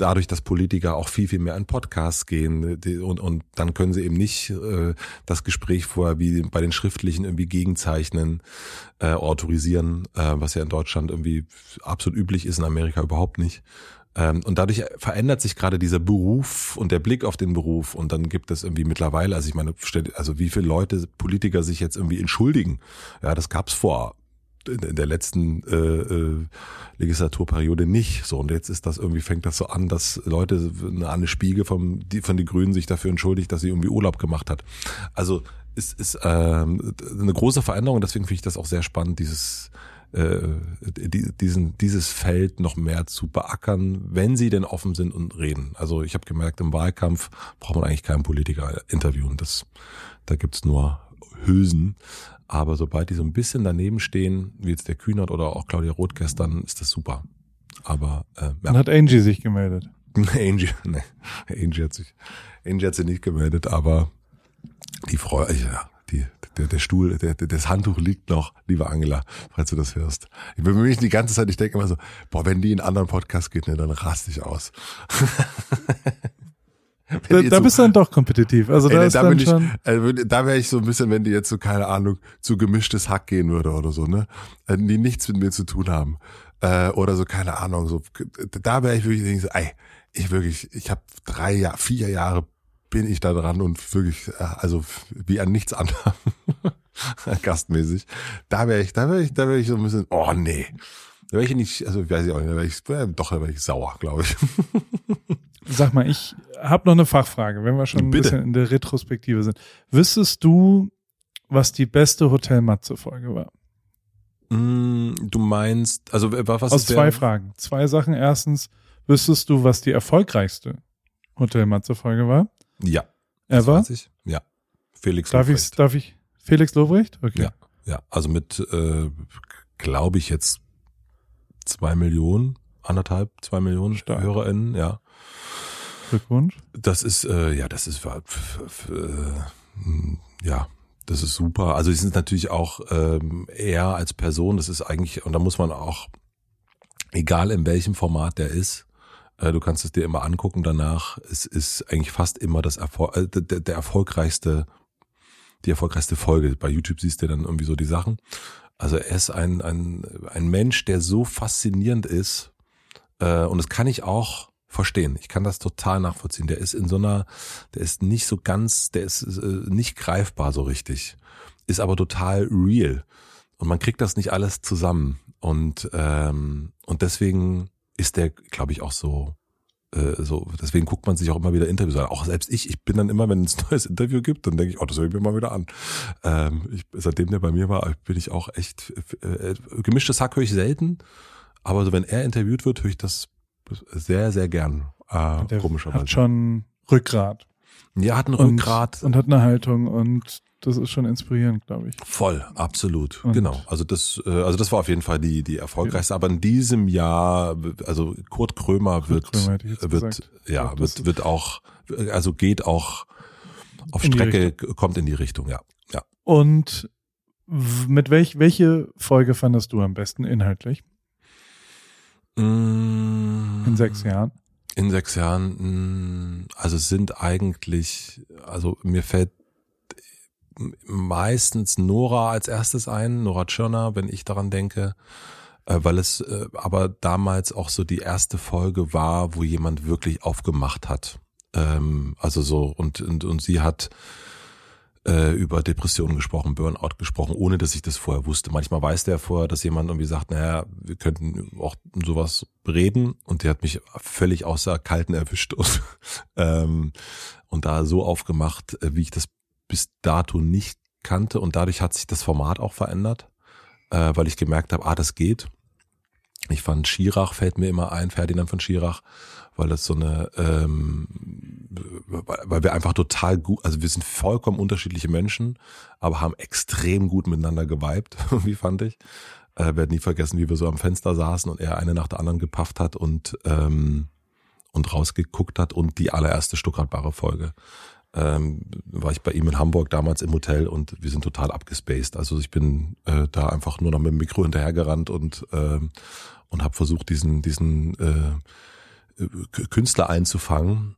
dadurch, dass Politiker auch viel, viel mehr in Podcasts gehen die, und, und dann können sie eben nicht äh, das Gespräch vorher wie bei den Schriftlichen irgendwie gegenzeichnen, äh, autorisieren, äh, was ja in Deutschland irgendwie absolut üblich ist, in Amerika überhaupt nicht. Ähm, und dadurch verändert sich gerade dieser Beruf und der Blick auf den Beruf. Und dann gibt es irgendwie mittlerweile, also ich meine, also wie viele Leute, Politiker sich jetzt irgendwie entschuldigen. Ja, das gab's vor in der letzten äh, äh, Legislaturperiode nicht. So und jetzt ist das irgendwie fängt das so an, dass Leute eine Anne Spiegel vom die von die Grünen sich dafür entschuldigt, dass sie irgendwie Urlaub gemacht hat. Also es ist ähm, eine große Veränderung. Deswegen finde ich das auch sehr spannend, dieses äh, diesen, dieses Feld noch mehr zu beackern, wenn sie denn offen sind und reden. Also ich habe gemerkt, im Wahlkampf braucht man eigentlich keinen Politiker interviewen. Das, da gibt's nur Hülsen. Aber sobald die so ein bisschen daneben stehen, wie jetzt der Kühnert oder auch Claudia Roth gestern, ist das super. Aber äh, ja. Dann hat Angie sich gemeldet. [laughs] Angie, ne, Angie hat sich, Angie hat sich nicht gemeldet, aber die Frau, ja, die, der, der Stuhl, der, das Handtuch liegt noch, liebe Angela, falls du das hörst. Ich bin mich die ganze Zeit, ich denke immer so, boah, wenn die in anderen Podcast geht, ne, dann raste ich aus. [laughs] da, da bist du dann doch kompetitiv. Also ey, da da dann ich. Also da wäre ich so ein bisschen, wenn die jetzt so keine Ahnung zu gemischtes Hack gehen würde oder so, ne, äh, die nichts mit mir zu tun haben äh, oder so keine Ahnung, so da wäre ich wirklich so, ey, ich wirklich, ich habe drei Jahre, vier Jahre bin ich da dran und wirklich, äh, also wie an nichts anderem [laughs] gastmäßig. Da wäre ich, da wäre ich, da wäre ich so ein bisschen, oh nee. Da wäre ich nicht, also weiß ich auch nicht, da wäre ich, doch, da wäre ich sauer, glaube ich. [laughs] Sag mal, ich habe noch eine Fachfrage, wenn wir schon ein bisschen in der Retrospektive sind. Wüsstest du, was die beste Hotel Matze Folge war? Mm, du meinst, also was Aus zwei Fragen. Zwei Sachen. Erstens, wüsstest du, was die erfolgreichste Hotel Matze Folge war? Ja. Er war? Ja. Felix darf Lobrecht. Ich, darf ich? Felix Lobrecht? Okay. Ja, ja. Also mit, äh, glaube ich, jetzt zwei Millionen, anderthalb, zwei Millionen Stark. HörerInnen, ja. Glückwunsch. Das ist, äh, ja, das ist, äh, ja, das ist super. Also sie sind natürlich auch ähm, er als Person, das ist eigentlich, und da muss man auch, egal in welchem Format der ist, äh, du kannst es dir immer angucken danach. Es ist eigentlich fast immer das Erfol äh, der, der erfolgreichste, die erfolgreichste Folge. Bei YouTube siehst du dann irgendwie so die Sachen. Also er ist ein, ein, ein Mensch, der so faszinierend ist. Äh, und das kann ich auch verstehen. Ich kann das total nachvollziehen. Der ist in so einer, der ist nicht so ganz, der ist äh, nicht greifbar so richtig. Ist aber total real. Und man kriegt das nicht alles zusammen. Und, ähm, und deswegen ist der, glaube ich, auch so, äh, so, deswegen guckt man sich auch immer wieder Interviews an. Auch selbst ich, ich bin dann immer, wenn es [laughs] ein neues Interview gibt, dann denke ich, oh, das höre ich mir mal wieder an. Ähm, ich, seitdem der bei mir war, bin ich auch echt, äh, äh, gemischtes Hack höre ich selten, aber so wenn er interviewt wird, höre ich das sehr, sehr gern. Äh, der komischerweise. Hat schon Rückgrat. Ja, hat ein Rückgrat. Und hat eine Haltung und das ist schon inspirierend, glaube ich. Voll, absolut. Und genau. Also das, äh, also das war auf jeden Fall die, die erfolgreichste. Ja. Aber in diesem Jahr, also Kurt Krömer Kurt wird, Krömer wird, gesagt. ja, glaub, wird, wird auch, also geht auch auf Strecke, kommt in die Richtung, ja. Ja. Und mit welch, welche Folge fandest du am besten inhaltlich Mm, in sechs Jahren? In sechs Jahren, mh, also sind eigentlich, also mir fällt meistens Nora als erstes ein, Nora Tschirner, wenn ich daran denke, äh, weil es äh, aber damals auch so die erste Folge war, wo jemand wirklich aufgemacht hat. Ähm, also so, und, und, und sie hat äh, über Depressionen gesprochen, Burnout gesprochen, ohne dass ich das vorher wusste. Manchmal weiß der vorher, dass jemand irgendwie sagt, naja, wir könnten auch sowas reden und der hat mich völlig außer Kalten erwischt und, [laughs] ähm, und da so aufgemacht, äh, wie ich das bis dato nicht kannte und dadurch hat sich das Format auch verändert, äh, weil ich gemerkt habe, ah, das geht. Ich fand Schirach fällt mir immer ein, Ferdinand von Schirach, weil das so eine, ähm, weil wir einfach total gut, also wir sind vollkommen unterschiedliche Menschen, aber haben extrem gut miteinander geweibt, [laughs] wie fand ich. Äh, werde nie vergessen, wie wir so am Fenster saßen und er eine nach der anderen gepafft hat und ähm, und rausgeguckt hat und die allererste Stuttgart-Bare Folge ähm, war ich bei ihm in Hamburg damals im Hotel und wir sind total abgespaced. Also ich bin äh, da einfach nur noch mit dem Mikro hinterhergerannt und ähm, und habe versucht diesen diesen äh, Künstler einzufangen.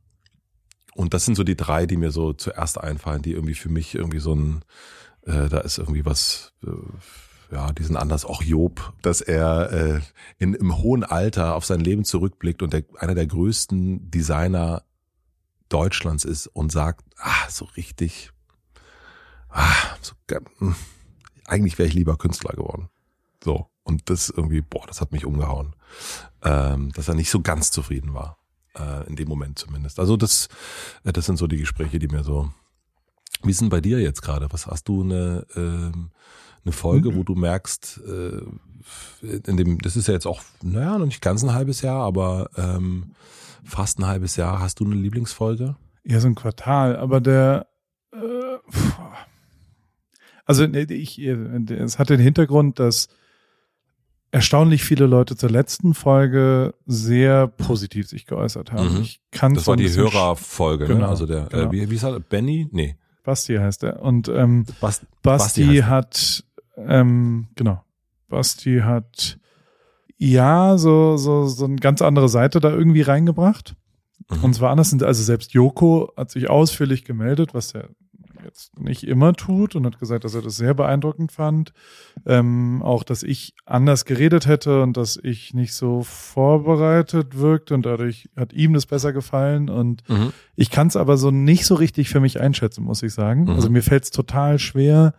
Und das sind so die drei, die mir so zuerst einfallen, die irgendwie für mich irgendwie so ein äh, da ist irgendwie was äh, ja, die sind anders. Auch Job, dass er äh, in, im hohen Alter auf sein Leben zurückblickt und der, einer der größten Designer Deutschlands ist und sagt, ah, so richtig, ah, so, hm, eigentlich wäre ich lieber Künstler geworden. So. Und das irgendwie, boah, das hat mich umgehauen. Ähm, dass er nicht so ganz zufrieden war. Äh, in dem Moment zumindest. Also das, äh, das sind so die Gespräche, die mir so. Wie ist denn bei dir jetzt gerade? Was hast du eine, ähm, eine Folge, wo du merkst, äh, in dem, das ist ja jetzt auch, naja, noch nicht ganz ein halbes Jahr, aber ähm, fast ein halbes Jahr. Hast du eine Lieblingsfolge? Ja, so ein Quartal, aber der, äh, also ich, es hat den Hintergrund, dass erstaunlich viele Leute zur letzten Folge sehr positiv sich geäußert haben. Mhm. Ich kann Das war die Hörerfolge, ne? Genau, Also der, genau. äh, wie, wie ist er? Benny? Nee. Basti heißt er. Und ähm, Bas, Basti, heißt er. hat, ähm, genau, Basti hat ja so, so, so eine ganz andere Seite da irgendwie reingebracht. Mhm. Und zwar anders sind, also selbst Joko hat sich ausführlich gemeldet, was er jetzt nicht immer tut und hat gesagt, dass er das sehr beeindruckend fand. Ähm, auch, dass ich anders geredet hätte und dass ich nicht so vorbereitet wirkte und dadurch hat ihm das besser gefallen und Mhm. ich kann es aber so nicht so richtig für mich einschätzen, muss ich sagen. Mhm. Also mir fällt es total schwer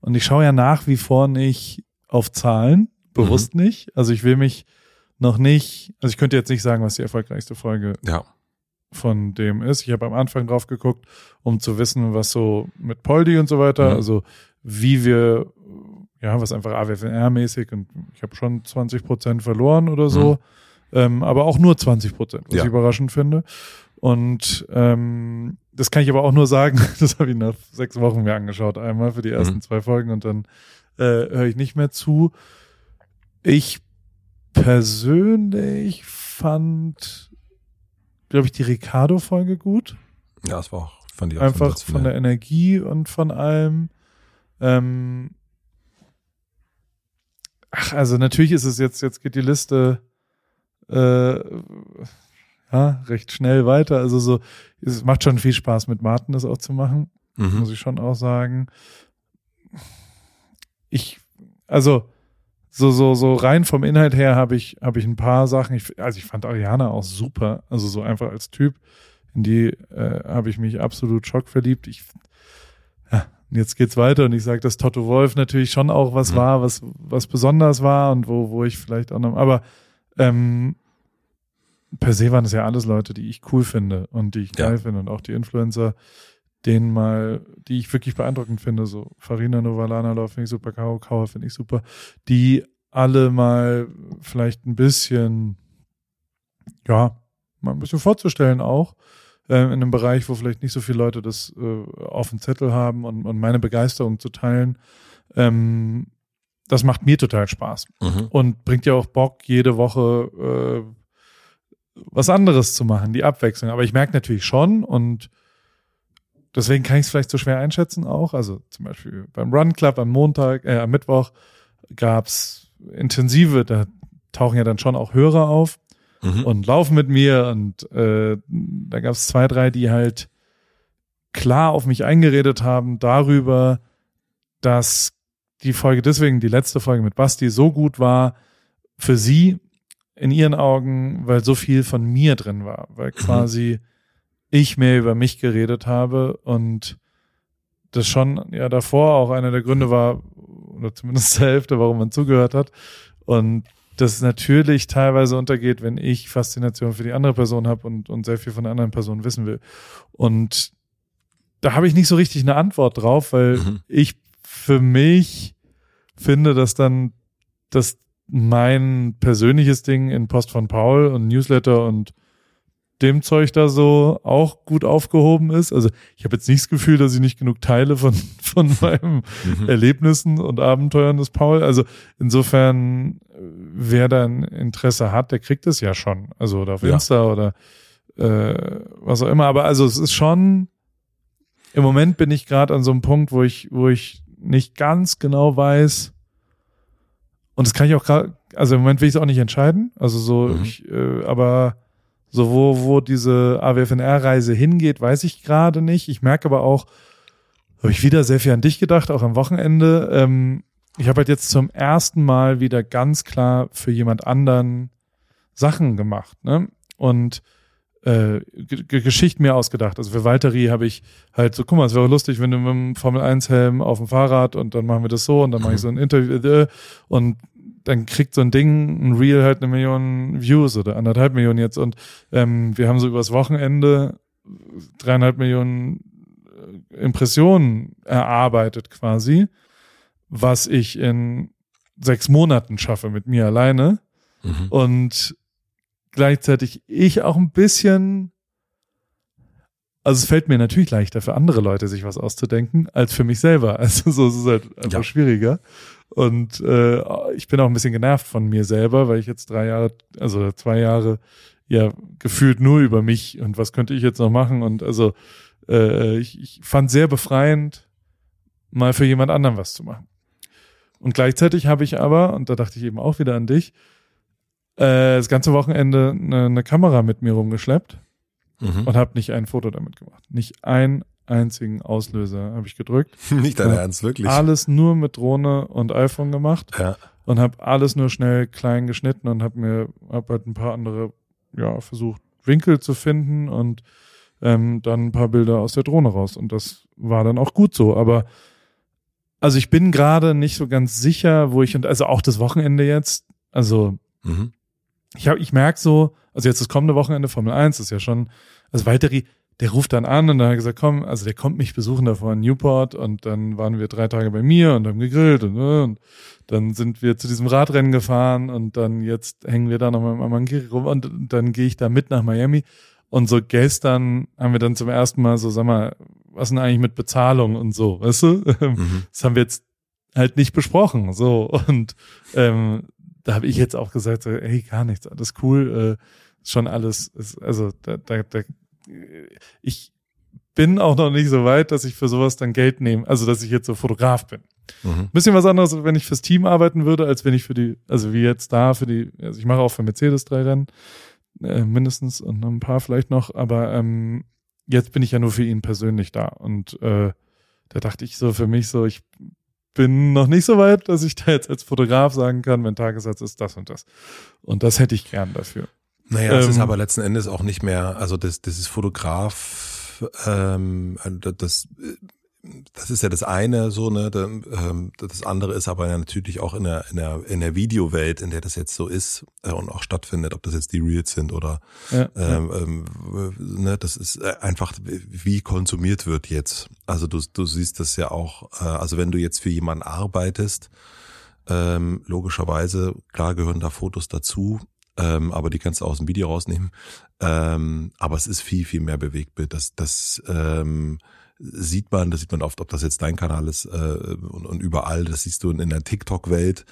und ich schaue ja nach wie vor nicht auf Zahlen, bewusst nicht. Also ich will mich noch nicht, also ich könnte jetzt nicht sagen, was die erfolgreichste Folge Ja. Von dem ist. Ich habe am Anfang drauf geguckt, um zu wissen, was so mit Poldi und so weiter, Mhm. also wie wir, ja, was einfach AWFNR-mäßig und ich habe schon 20 Prozent verloren oder so, ähm, aber auch nur 20 Prozent, was Ja. ich überraschend finde. Und ähm, das kann ich aber auch nur sagen, [laughs] das habe ich nach sechs Wochen mir angeschaut, einmal für die ersten Mhm. zwei Folgen und dann äh, höre ich nicht mehr zu. Ich persönlich fand, glaube ich, die Ricardo-Folge gut. Ja, das war auch, fand ich auch Einfach von der Energie und von allem. Ähm, ach, also natürlich ist es jetzt, jetzt geht die Liste äh, ja, recht schnell weiter. Also so, es macht schon viel Spaß mit Martin das auch zu machen, Mhm. muss ich schon auch sagen. Ich, also so so so rein vom Inhalt her habe ich habe ich ein paar Sachen. Ich, also ich fand Ariana auch super. Also so einfach als Typ in die äh, habe ich mich absolut schockverliebt. Ich ja, und jetzt geht's weiter und ich sage, dass Toto Wolf natürlich schon auch was Mhm. war, was was besonders war und wo wo ich vielleicht auch noch, aber ähm, per se waren es ja alles Leute, die ich cool finde und die ich Ja. geil finde und auch die Influencer, denen mal, die ich wirklich beeindruckend finde, so Farina Novalana Lauf finde ich super, Kao Kauer finde ich super, die alle mal vielleicht ein bisschen, ja, mal ein bisschen vorzustellen auch, äh, in einem Bereich, wo vielleicht nicht so viele Leute das äh, auf dem Zettel haben und, und meine Begeisterung zu teilen, ähm, das macht mir total Spaß Mhm. und bringt ja auch Bock, jede Woche äh, was anderes zu machen, die Abwechslung. Aber ich merke natürlich schon und deswegen kann ich es vielleicht so schwer einschätzen auch. Also zum Beispiel beim Run Club am Montag, äh, am Mittwoch gab's intensive, da tauchen ja dann schon auch Hörer auf Mhm. und laufen mit mir und äh, da gab's zwei, drei, die halt klar auf mich eingeredet haben darüber, dass die Folge deswegen, die letzte Folge mit Basti so gut war für sie in ihren Augen, weil so viel von mir drin war, weil quasi ich mehr über mich geredet habe und das schon ja davor auch einer der Gründe war, oder zumindest zur Hälfte, warum man zugehört hat. Und das natürlich teilweise untergeht, wenn ich Faszination für die andere Person habe und, und sehr viel von der anderen Person wissen will. Und da habe ich nicht so richtig eine Antwort drauf, weil Mhm. ich für mich finde, dass dann das mein persönliches Ding in Post von Paul und Newsletter und dem Zeug da so auch gut aufgehoben ist. Also ich habe jetzt nicht das Gefühl, dass ich nicht genug teile von, [laughs] von meinen Mhm. Erlebnissen und Abenteuern des Paul. Also insofern, äh, wer da ein Interesse hat, der kriegt es ja schon. Also oder auf Ja. Insta oder äh, was auch immer. Aber also es ist schon, im Moment bin ich gerade an so einem Punkt, wo ich, wo ich nicht ganz genau weiß, und das kann ich auch gerade, also im Moment will ich es auch nicht entscheiden. Also so, Mhm. ich, äh, aber so wo, wo diese AWFNR-Reise hingeht, weiß ich gerade nicht. Ich merke aber auch, habe ich wieder sehr viel an dich gedacht, auch am Wochenende. Ähm, ich habe halt jetzt zum ersten Mal wieder ganz klar für jemand anderen Sachen gemacht, ne? Und äh, G Geschichten mir ausgedacht. Also für Valtteri habe ich halt so, guck mal, es wäre lustig, wenn du mit dem Formel 1 Helm auf dem Fahrrad und dann machen wir das so und dann mache ich so ein Interview äh, und dann kriegt so ein Ding, ein Reel halt eine Million Views oder anderthalb Millionen jetzt und ähm, wir haben so übers Wochenende dreieinhalb Millionen äh, Impressionen erarbeitet quasi, was ich in sechs Monaten schaffe mit mir alleine Mhm. und gleichzeitig ich auch ein bisschen, also es fällt mir natürlich leichter für andere Leute, sich was auszudenken, als für mich selber. [laughs] Also so ist es halt einfach Ja. schwieriger. Und äh, ich bin auch ein bisschen genervt von mir selber, weil ich jetzt drei Jahre, also zwei Jahre ja gefühlt nur über mich und was könnte ich jetzt noch machen. Und also äh, ich, ich fand sehr befreiend, mal für jemand anderen was zu machen. Und gleichzeitig habe ich aber, und da dachte ich eben auch wieder an dich, äh, das ganze Wochenende eine, eine Kamera mit mir rumgeschleppt Mhm. und habe nicht ein Foto damit gemacht. Nicht einen einzigen Auslöser habe ich gedrückt. [laughs] Nicht dein. Ernst, wirklich. Alles nur mit Drohne und iPhone gemacht Ja. und habe alles nur schnell klein geschnitten und habe mir hab halt ein paar andere ja versucht Winkel zu finden und ähm, dann ein paar Bilder aus der Drohne raus und das war dann auch gut so. Aber also ich bin gerade nicht so ganz sicher, wo ich und also auch das Wochenende jetzt. Also Mhm. ich hab, ich merk so, also jetzt das kommende Wochenende Formel 1 ist ja schon, also Valtteri, der ruft dann an und dann hat er gesagt, komm, also der kommt mich besuchen davor in Newport und dann waren wir drei Tage bei mir und haben gegrillt und, äh, und dann sind wir zu diesem Radrennen gefahren und dann jetzt hängen wir da noch mal am Amangiri rum und, dann gehe ich da mit nach Miami und so gestern haben wir dann zum ersten Mal so, sag mal, was denn eigentlich mit Bezahlung und so, weißt du? [laughs] Mhm. Das haben wir jetzt halt nicht besprochen. So. Und ähm, da habe ich jetzt auch gesagt, so, ey, gar nichts, alles cool, äh, schon alles, ist, also da, da, da, ich bin auch noch nicht so weit, dass ich für sowas dann Geld nehme, also dass ich jetzt so Fotograf bin. Mhm. Bisschen was anderes, wenn ich fürs Team arbeiten würde, als wenn ich für die, also wie jetzt da für die, also ich mache auch für Mercedes drei Rennen, äh, mindestens und noch ein paar vielleicht noch, aber ähm, jetzt bin ich ja nur für ihn persönlich da und äh, da dachte ich so für mich so, ich bin noch nicht so weit, dass ich da jetzt als Fotograf sagen kann, mein Tagessatz ist das und das. Und das hätte ich gern dafür. Naja, es ist Ähm, aber letzten Endes auch nicht mehr, also das, das ist Fotograf, ähm, das, das ist ja das eine, so, ne, ähm, das andere ist aber natürlich auch in der, in der, in der Videowelt, in der das jetzt so ist äh, und auch stattfindet, ob das jetzt die Reels sind oder, Ja, ähm, ähm, ne, das ist äh, einfach, wie konsumiert wird jetzt. Also du, du siehst das ja auch, äh, also wenn du jetzt für jemanden arbeitest, ähm, logischerweise, klar gehören da Fotos dazu, ähm, aber die kannst du aus dem Video rausnehmen. Ähm, aber es ist viel, viel mehr Bewegtbild. Das, das, ähm, sieht man, das sieht man oft, ob das jetzt dein Kanal ist äh, und, und überall, das siehst du in, in der TikTok-Welt.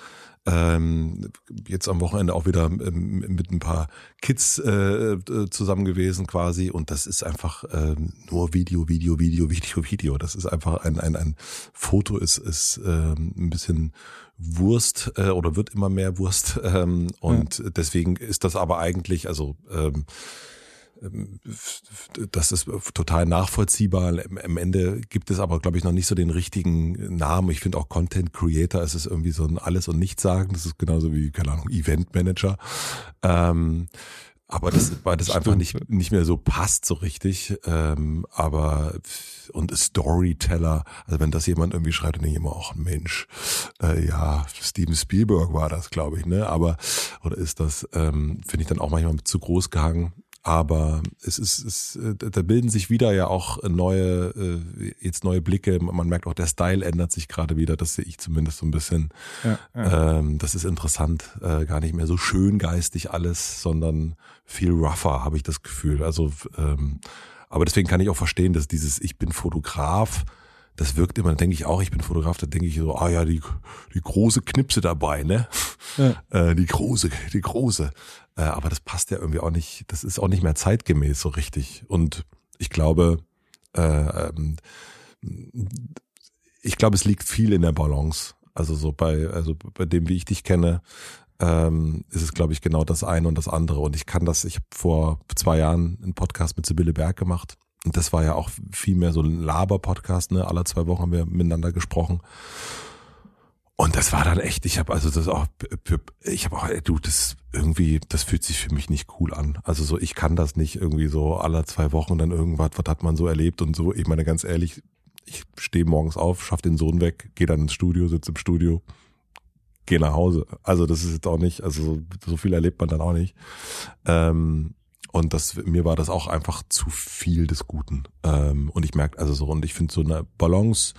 Ähm, jetzt am Wochenende auch wieder ähm, mit ein paar Kids äh, äh, zusammen gewesen quasi und das ist einfach äh, nur Video, Video, Video, [laughs] Video, Video. Das ist einfach ein ein, ein Foto ist ist äh, ein bisschen Wurst äh, oder wird immer mehr Wurst [laughs] ähm, und ja. deswegen ist das aber eigentlich also ähm, ähm, das ist total nachvollziehbar. Am Ende gibt es aber, glaube ich, noch nicht so den richtigen Namen. Ich finde auch Content Creator ist es irgendwie so ein Alles- und Nichts-Sagen. Das ist genauso wie, keine Ahnung, Event Manager. Ähm, aber das, weil das einfach nicht, nicht mehr so passt so richtig. Ähm, aber und Storyteller, also wenn das jemand irgendwie schreibt, dann denke ich immer auch ein Mensch. Äh, ja, Steven Spielberg war das, glaube ich, ne? Aber oder ist das, ähm, finde ich dann auch manchmal zu groß gehangen. Aber es ist, es, äh, da bilden sich wieder ja auch neue, äh, jetzt neue Blicke. Man merkt auch, der Style ändert sich gerade wieder. Das sehe ich zumindest so ein bisschen. Ja, ja. Ähm, das ist interessant. Äh, gar nicht mehr so schön geistig alles, sondern viel rougher, habe ich das Gefühl. Also, ähm, aber deswegen kann ich auch verstehen, dass dieses Ich bin Fotograf, das wirkt immer, denke ich auch, ich bin Fotograf, da denke ich so, ah ja, die, die große Knipse dabei, ne? Ja. [laughs] Äh, die große, die große. Äh, aber das passt ja irgendwie auch nicht, das ist auch nicht mehr zeitgemäß so richtig. Und ich glaube, äh, ähm, ich glaube, es liegt viel in der Balance. Also so bei, also bei dem, wie ich dich kenne, ähm, ist es, glaube ich, genau das eine und das andere. Und ich kann das, ich habe vor zwei Jahren einen Podcast mit Sibylle Berg gemacht. Und das war ja auch viel mehr so ein Laber-Podcast, ne? Alle zwei Wochen haben wir miteinander gesprochen. Und das war dann echt, ich habe also das auch, ich habe auch, du, das irgendwie, das fühlt sich für mich nicht cool an. Also so, ich kann das nicht irgendwie so alle zwei Wochen dann irgendwas, was hat man so erlebt und so. Ich meine ganz ehrlich, ich stehe morgens auf, schaff den Sohn weg, gehe dann ins Studio, sitze im Studio, gehe nach Hause. Also das ist jetzt auch nicht, also so viel erlebt man dann auch nicht. Ähm, und das, mir war das auch einfach zu viel des Guten. Ähm, und ich merke, also so, und ich finde so eine Balance,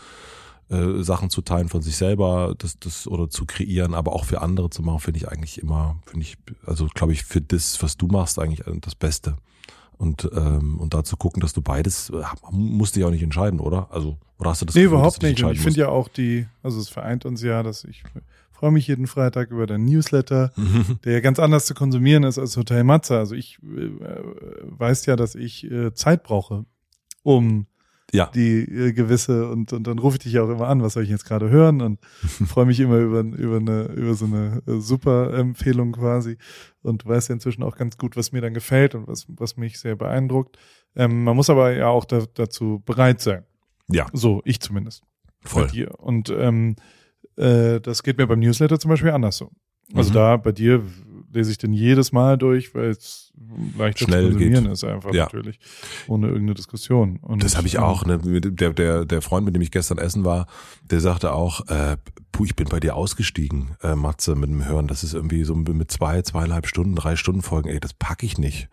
äh, Sachen zu teilen von sich selber, das, das oder zu kreieren, aber auch für andere zu machen, finde ich eigentlich immer, finde ich, also glaube ich, für das, was du machst, eigentlich äh, das Beste. Und, ähm, und da zu gucken, dass du beides, äh, musst dich auch nicht entscheiden, oder? Also, oder hast du das Nee, Gefühl, überhaupt nicht. Und ich finde ja auch die, also es vereint uns ja, dass ich freue mich jeden Freitag über deinen Newsletter, [laughs] der ja ganz anders zu konsumieren ist als Hotel Matze. Also ich äh, weiß ja, dass ich äh, Zeit brauche, um ja. die äh, gewisse und, und dann rufe ich dich ja auch immer an, was soll ich jetzt gerade hören und [laughs] freue mich immer über, über eine über so eine äh, super Empfehlung quasi und weiß ja inzwischen auch ganz gut, was mir dann gefällt und was, was mich sehr beeindruckt. Ähm, man muss aber ja auch da, dazu bereit sein. Ja. So, ich zumindest. Voll. Bei dir. Und ähm, äh, das geht mir beim Newsletter zum Beispiel anders so. Also mhm. da bei dir lese ich den jedes Mal durch, weil es leicht Schnell zu konsumieren geht. ist einfach ja. natürlich. Ohne irgendeine Diskussion. Und das habe ich auch. Ne? Der, der, der Freund, mit dem ich gestern essen war, der sagte auch, äh, puh, ich bin bei dir ausgestiegen, äh, Matze, mit dem Hören. Das ist irgendwie so mit zwei, zweieinhalb Stunden, drei Stunden Folgen, ey, das packe ich nicht.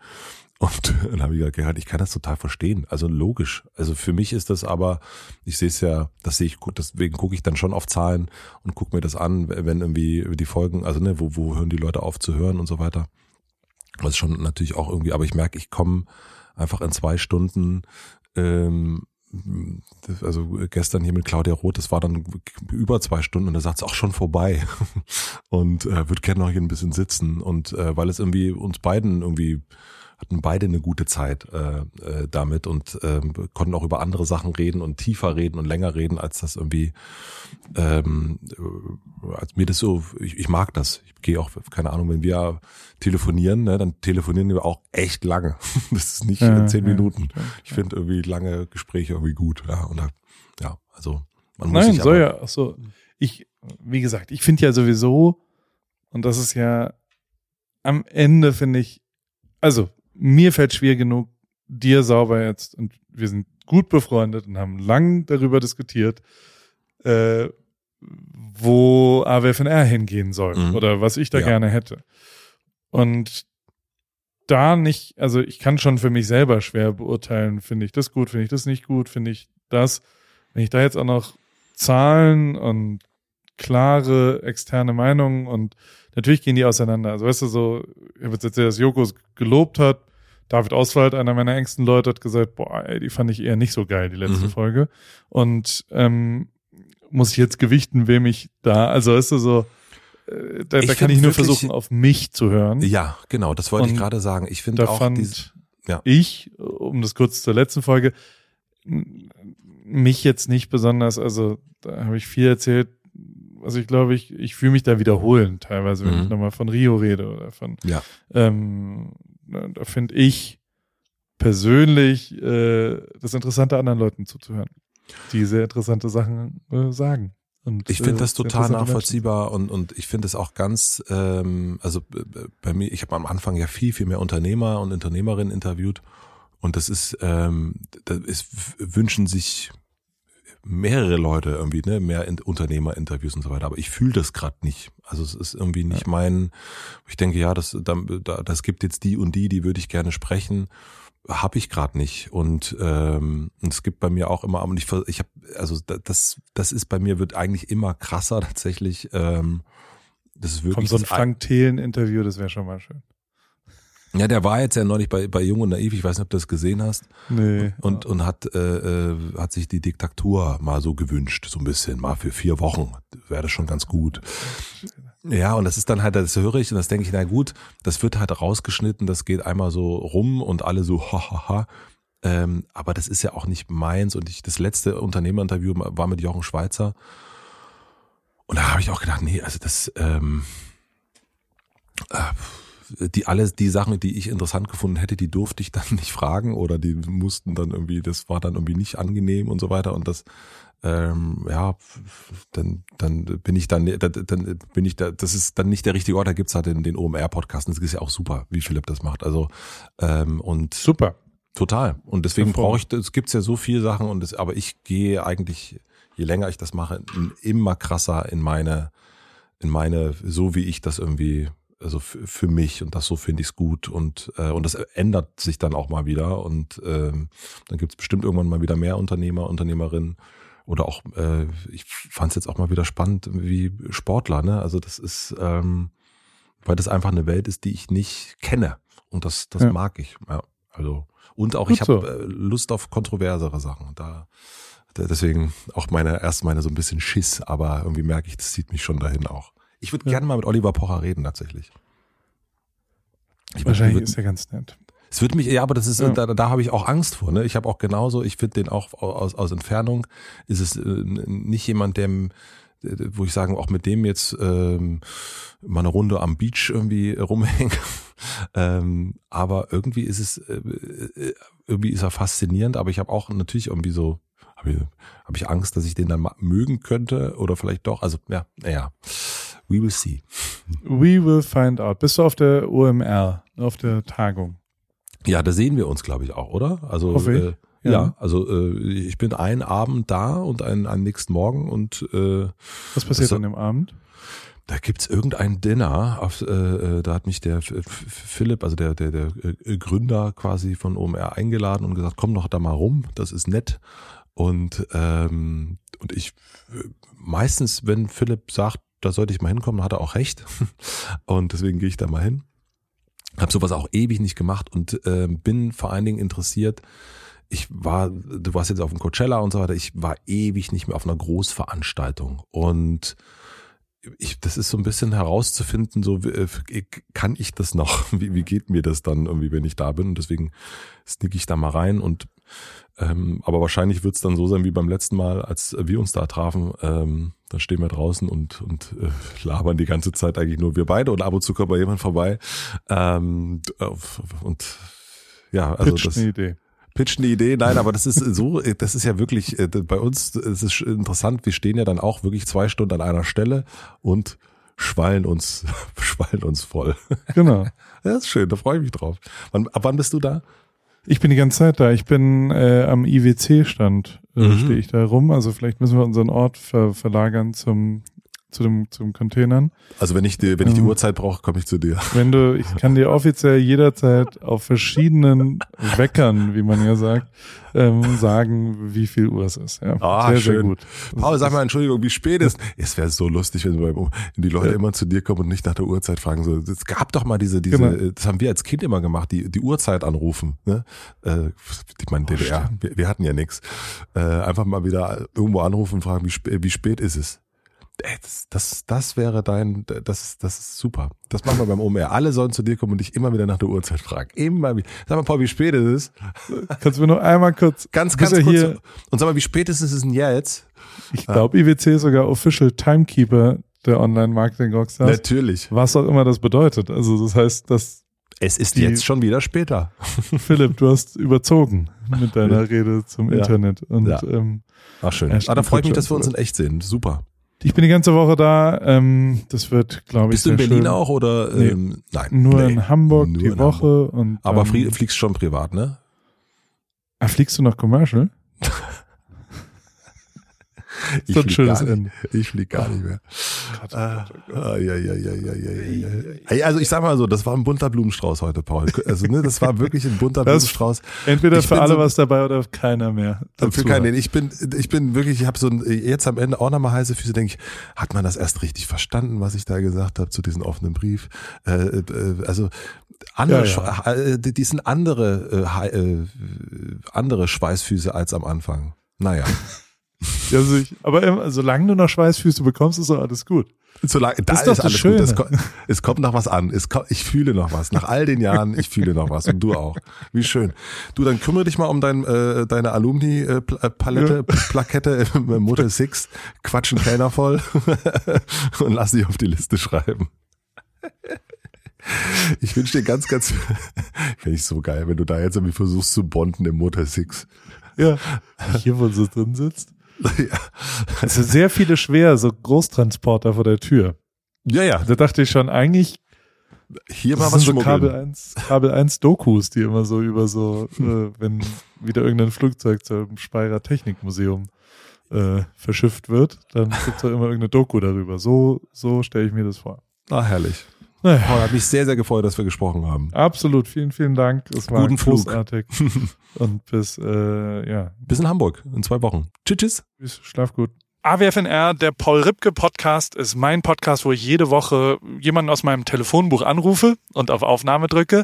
Und [laughs] dann habe ich gesagt, ich kann das total verstehen. Also logisch. Also für mich ist das aber, ich sehe es ja, das sehe ich gut, deswegen gucke ich dann schon auf Zahlen und gucke mir das an, wenn irgendwie die Folgen, also ne, wo, wo hören die Leute auf zu hören und so weiter. Das ist schon natürlich auch irgendwie, aber ich merke, ich komme einfach in zwei Stunden, ähm, also gestern hier mit Claudia Roth, das war dann über zwei Stunden und da sagt es auch schon vorbei [laughs] und äh, würde gerne noch hier ein bisschen sitzen und äh, weil es irgendwie uns beiden irgendwie hatten beide eine gute Zeit äh, äh, damit und äh, konnten auch über andere Sachen reden und tiefer reden und länger reden, als das irgendwie, ähm, äh, als mir das so, ich, ich mag das. Ich gehe auch, keine Ahnung, wenn wir telefonieren, ne, dann telefonieren wir auch echt lange. [laughs] Das ist nicht ja, zehn ja, Minuten. Stimmt, ich finde irgendwie lange Gespräche irgendwie gut. Ja, und ja, also man muss Nein, sich soll ja, ach so. Ich, wie gesagt, ich finde ja sowieso, und das ist ja am Ende, finde ich, also mir fällt schwer genug, dir sauber jetzt, und wir sind gut befreundet und haben lang darüber diskutiert, äh, wo AWFNR hingehen soll mhm. oder was ich da ja. gerne hätte. Und da nicht, also ich kann schon für mich selber schwer beurteilen, finde ich das gut, finde ich das nicht gut, finde ich das. Wenn ich da jetzt auch noch Zahlen und klare externe Meinungen und natürlich gehen die auseinander. Also weißt du so, ich habe jetzt erzählt, dass Joko gelobt hat, David Oswald, einer meiner engsten Leute, hat gesagt, boah, ey, die fand ich eher nicht so geil, die letzte Mhm. Folge. Und ähm, muss ich jetzt gewichten, wem ich da, also ist so, äh, da, Ich da kann ich nur wirklich- versuchen, auf mich zu hören. Ja, genau, das wollte ich Und gerade sagen. Ich finde da auch fand diese, ja. ich, um das kurz zur letzten Folge, mich jetzt nicht besonders, also da habe ich viel erzählt, also ich glaube, ich, ich fühle mich da wiederholen teilweise, wenn Mhm. ich nochmal von Rio rede oder von, Ja. ähm, da finde ich persönlich äh, das Interessante, anderen Leuten zuzuhören, die sehr interessante Sachen äh, sagen. Und, Ich finde äh, das total nachvollziehbar und, und ich finde es auch ganz, ähm, also äh, bei mir, ich habe am Anfang ja viel, viel mehr Unternehmer und Unternehmerinnen interviewt und das ist, ähm, das ist, wünschen sich mehrere Leute irgendwie, ne, mehr in, Unternehmerinterviews und so weiter, aber ich fühle das gerade nicht. Also es ist irgendwie nicht mein, ich denke, ja, das, da, da- das gibt jetzt die und die, die würde ich gerne sprechen habe ich gerade nicht und ähm, es gibt bei mir auch immer und ich ich habe also da- das das ist bei mir wird eigentlich immer krasser tatsächlich ähm, das ist Kommt wirklich so ein Frank Thelen-Interview, das wäre schon mal schön. Ja der war jetzt ja neulich bei bei Jung und Naiv ich weiß nicht ob du das gesehen hast Nee. und und hat äh, äh, hat sich die Diktatur mal so gewünscht so ein bisschen mal für vier Wochen wäre das schon ganz gut ja, und das ist dann halt, das höre ich und das denke ich, na gut, das wird halt rausgeschnitten, das geht einmal so rum und alle so, [laughs] hahaha. Ähm, aber das ist ja auch nicht meins. Und ich, das letzte Unternehmerinterview war mit Jochen Schweizer. Und da habe ich auch gedacht, nee, also das, ähm, äh, die alles, die Sachen, die ich interessant gefunden hätte, die durfte ich dann [laughs] nicht fragen oder die mussten dann irgendwie, das war dann irgendwie nicht angenehm und so weiter. Und das, ähm, ja, dann, dann bin ich dann, dann, bin ich da, das ist dann nicht der richtige Ort, da gibt's halt den, den OMR-Podcast, das ist ja auch super, wie Philipp das macht. Also, ähm, und Super. total. Und deswegen brauche ich, es gibt's ja so viele Sachen und das, aber ich gehe eigentlich, je länger ich das mache, immer krasser in meine, in meine, so wie ich das irgendwie, also für, für mich und das so finde ich's gut und äh, und das ändert sich dann auch mal wieder und ähm, dann gibt's bestimmt irgendwann mal wieder mehr Unternehmer, Unternehmerinnen oder auch, äh, ich fand's jetzt auch mal wieder spannend wie Sportler, ne? Also das ist, ähm, weil das einfach eine Welt ist, die ich nicht kenne und das, das Ja. mag ich. Ja, also und auch Gut ich habe so. äh, Lust auf kontroversere Sachen. Da da- deswegen auch meine erst meine so ein bisschen Schiss, aber irgendwie merke ich, das zieht mich schon dahin auch. Ich würde Ja. gerne mal mit Oliver Pocher reden tatsächlich. Ich Wahrscheinlich würd- ist er ganz nett. es wird mich, ja, aber das ist, Ja. da, da habe ich auch Angst vor. Ne? Ich habe auch genauso, ich finde den auch aus, aus Entfernung, ist es äh, nicht jemand, dem, wo ich sagen, auch mit dem jetzt ähm, mal eine Runde am Beach irgendwie rumhängen. [laughs] ähm, aber irgendwie ist es, äh, äh, irgendwie ist er faszinierend, aber ich habe auch natürlich irgendwie so, habe ich, hab ich Angst, dass ich den dann mögen könnte oder vielleicht doch. Also ja, naja, we will see. We will find out. Bist du auf der OMR, auf der Tagung? Ja, da sehen wir uns, glaube ich, auch, oder? Also. Äh, Ja. ja. also äh, ich bin einen Abend da und einen, einen nächsten Morgen und äh, Was passiert Das- an dem Abend? da gibt's irgendein Dinner. Auf, äh, äh, da hat mich der F- F- Philipp, also der, der, der äh, Gründer quasi von OMR eingeladen und gesagt, komm doch da mal rum, das ist nett. Und, ähm, und ich äh, meistens, wenn Philipp sagt, da sollte ich mal hinkommen, hat er auch recht. [laughs] Und deswegen gehe ich da mal hin. Habe sowas auch ewig nicht gemacht und ähm, bin vor allen Dingen interessiert. Ich war, du warst jetzt auf dem Coachella und so weiter. Ich war ewig nicht mehr auf einer Großveranstaltung und ich, das ist so ein bisschen herauszufinden, so äh, kann ich das noch? [laughs] Wie, wie geht mir das dann irgendwie, wenn ich da bin? Und deswegen sneak ich da mal rein und ähm, aber wahrscheinlich wird es dann so sein wie beim letzten Mal, als wir uns da trafen. Ähm, dann stehen wir draußen und, und äh, labern die ganze Zeit eigentlich nur wir beide und ab und zu kommt mal jemand vorbei. Ähm, und ja, also Pitch das eine Idee. pitch eine Idee. Nein, aber das ist so, das ist ja wirklich, äh, bei uns es ist interessant, wir stehen ja dann auch wirklich zwei Stunden an einer Stelle und schwallen uns, [laughs] schwallen uns voll. Genau. [laughs] Das ist schön, da freue ich mich drauf. Wann, ab wann bist du da? Ich bin die ganze Zeit da. Ich bin äh, am IWC-Stand, äh, Mhm. stehe ich da rum. Also vielleicht müssen wir unseren Ort ver verlagern zum zu dem, zum Containern. Also wenn ich die, wenn ich die Ähm. Uhrzeit brauche, komme ich zu dir. Wenn du, ich kann dir offiziell jederzeit auf verschiedenen Weckern, wie man ja sagt, ähm, sagen, wie viel Uhr es ist. Ja, Ah, sehr, sehr schön. gut. Paul, sag mal, Entschuldigung, wie spät ist? Es wäre so lustig, wenn, die Leute Ja. immer zu dir kommen und nicht nach der Uhrzeit fragen. So, es gab doch mal diese, diese, Genau. das haben wir als Kind immer gemacht, die, die Uhrzeit anrufen. Ne? Äh, ich meine, DDR, wir, wir hatten ja nichts. Äh, einfach mal wieder irgendwo anrufen und fragen, wie, spä wie spät ist es? Ey, das, das, das wäre dein, das, ist- das ist super. Das machen wir beim OMR. Alle sollen zu dir kommen und dich immer wieder nach der Uhrzeit fragen. Immer wieder. Sag mal, Paul, wie spät ist es? Kannst du mir noch einmal kurz, Ganz, ganz kurz. hier, Und sag mal, wie spät ist es denn jetzt? ich glaube, IWC ist sogar Official Timekeeper der Online-Marketing-Rockstars. Natürlich. Was auch immer das bedeutet. Also das heißt, dass Es ist Die- jetzt schon wieder später. Philipp, du hast überzogen mit deiner Rede zum Ja. Internet. Und Ja. ähm, Ach schön. Ah, da freue ich mich, dass wir uns in echt sehen. Super. Ich bin die ganze Woche da. Ähm, das wird, glaube ich, Bist du in Berlin schön. auch oder? Nee. Ähm, nein. Nur nee. in Hamburg Nur die in Woche. Und Aber flie- fliegst schon privat, ne? ah, fliegst du noch Commercial? [laughs] [laughs] Ich so ein schönes gar nicht. Ende. Ich flieg gar nicht mehr. Ja, ja, ja, ja, ja, ja, ja. Also ich sag mal so, das war ein bunter Blumenstrauß heute, Paul. Also ne, das war wirklich ein bunter [laughs] Blumenstrauß. Entweder Ich für alle so- was dabei oder keiner mehr. Für keinen. hat. Ich bin, ich bin wirklich, ich habe so ein, jetzt am Ende auch nochmal heiße Füße, denke ich, hat man das erst richtig verstanden, was ich da gesagt habe zu diesem offenen Brief? Äh, äh, also andere, Ja, Schwe- äh, die sind andere, äh, äh, andere Schweißfüße als am Anfang. Naja. [laughs] Also ich, aber ähm, solange du noch Schweißfüße bekommst, ist doch alles gut. Solange, da ist, ist alles gut. Es, Schöne. ko- es kommt noch was an. Es ko ich fühle noch was. Nach all den Jahren, ich fühle noch was. Und du auch. Wie schön. Du, dann kümmere dich mal um dein, äh, deine Alumni-Palette, Plakette im Motel Six. Quatschen keiner voll. [laughs] Und lass dich auf die Liste schreiben. Ich wünsche dir ganz, ganz, [laughs] finde ich so geil, wenn du da jetzt irgendwie versuchst zu bonden im Motel Six. Ja. Hier, wo du drin sitzt. [laughs] Ja, Es sind sehr viele schwer, so Großtransporter vor der Tür. ja, ja. Da dachte ich schon, eigentlich hier mal das was sind so Kabel schmuggeln. 1, Kabel 1 Dokus, die immer so über so, äh, wenn wieder irgendein Flugzeug zum Speyerer Technikmuseum äh, verschifft wird, dann gibt's da immer irgendeine Doku darüber. So, so stelle ich mir das vor. Ah, herrlich. Naja, Paul, hat mich sehr, sehr gefreut, dass wir gesprochen haben. absolut. Vielen, vielen Dank. Es war Guten Flug. großartig. [laughs] Und bis, äh, ja, Bis in Hamburg in zwei Wochen. Tschüss, tschüss. schlaf gut. AWFNR, der Paul Ripke Podcast, ist mein Podcast, wo ich jede Woche jemanden aus meinem Telefonbuch anrufe und auf Aufnahme drücke.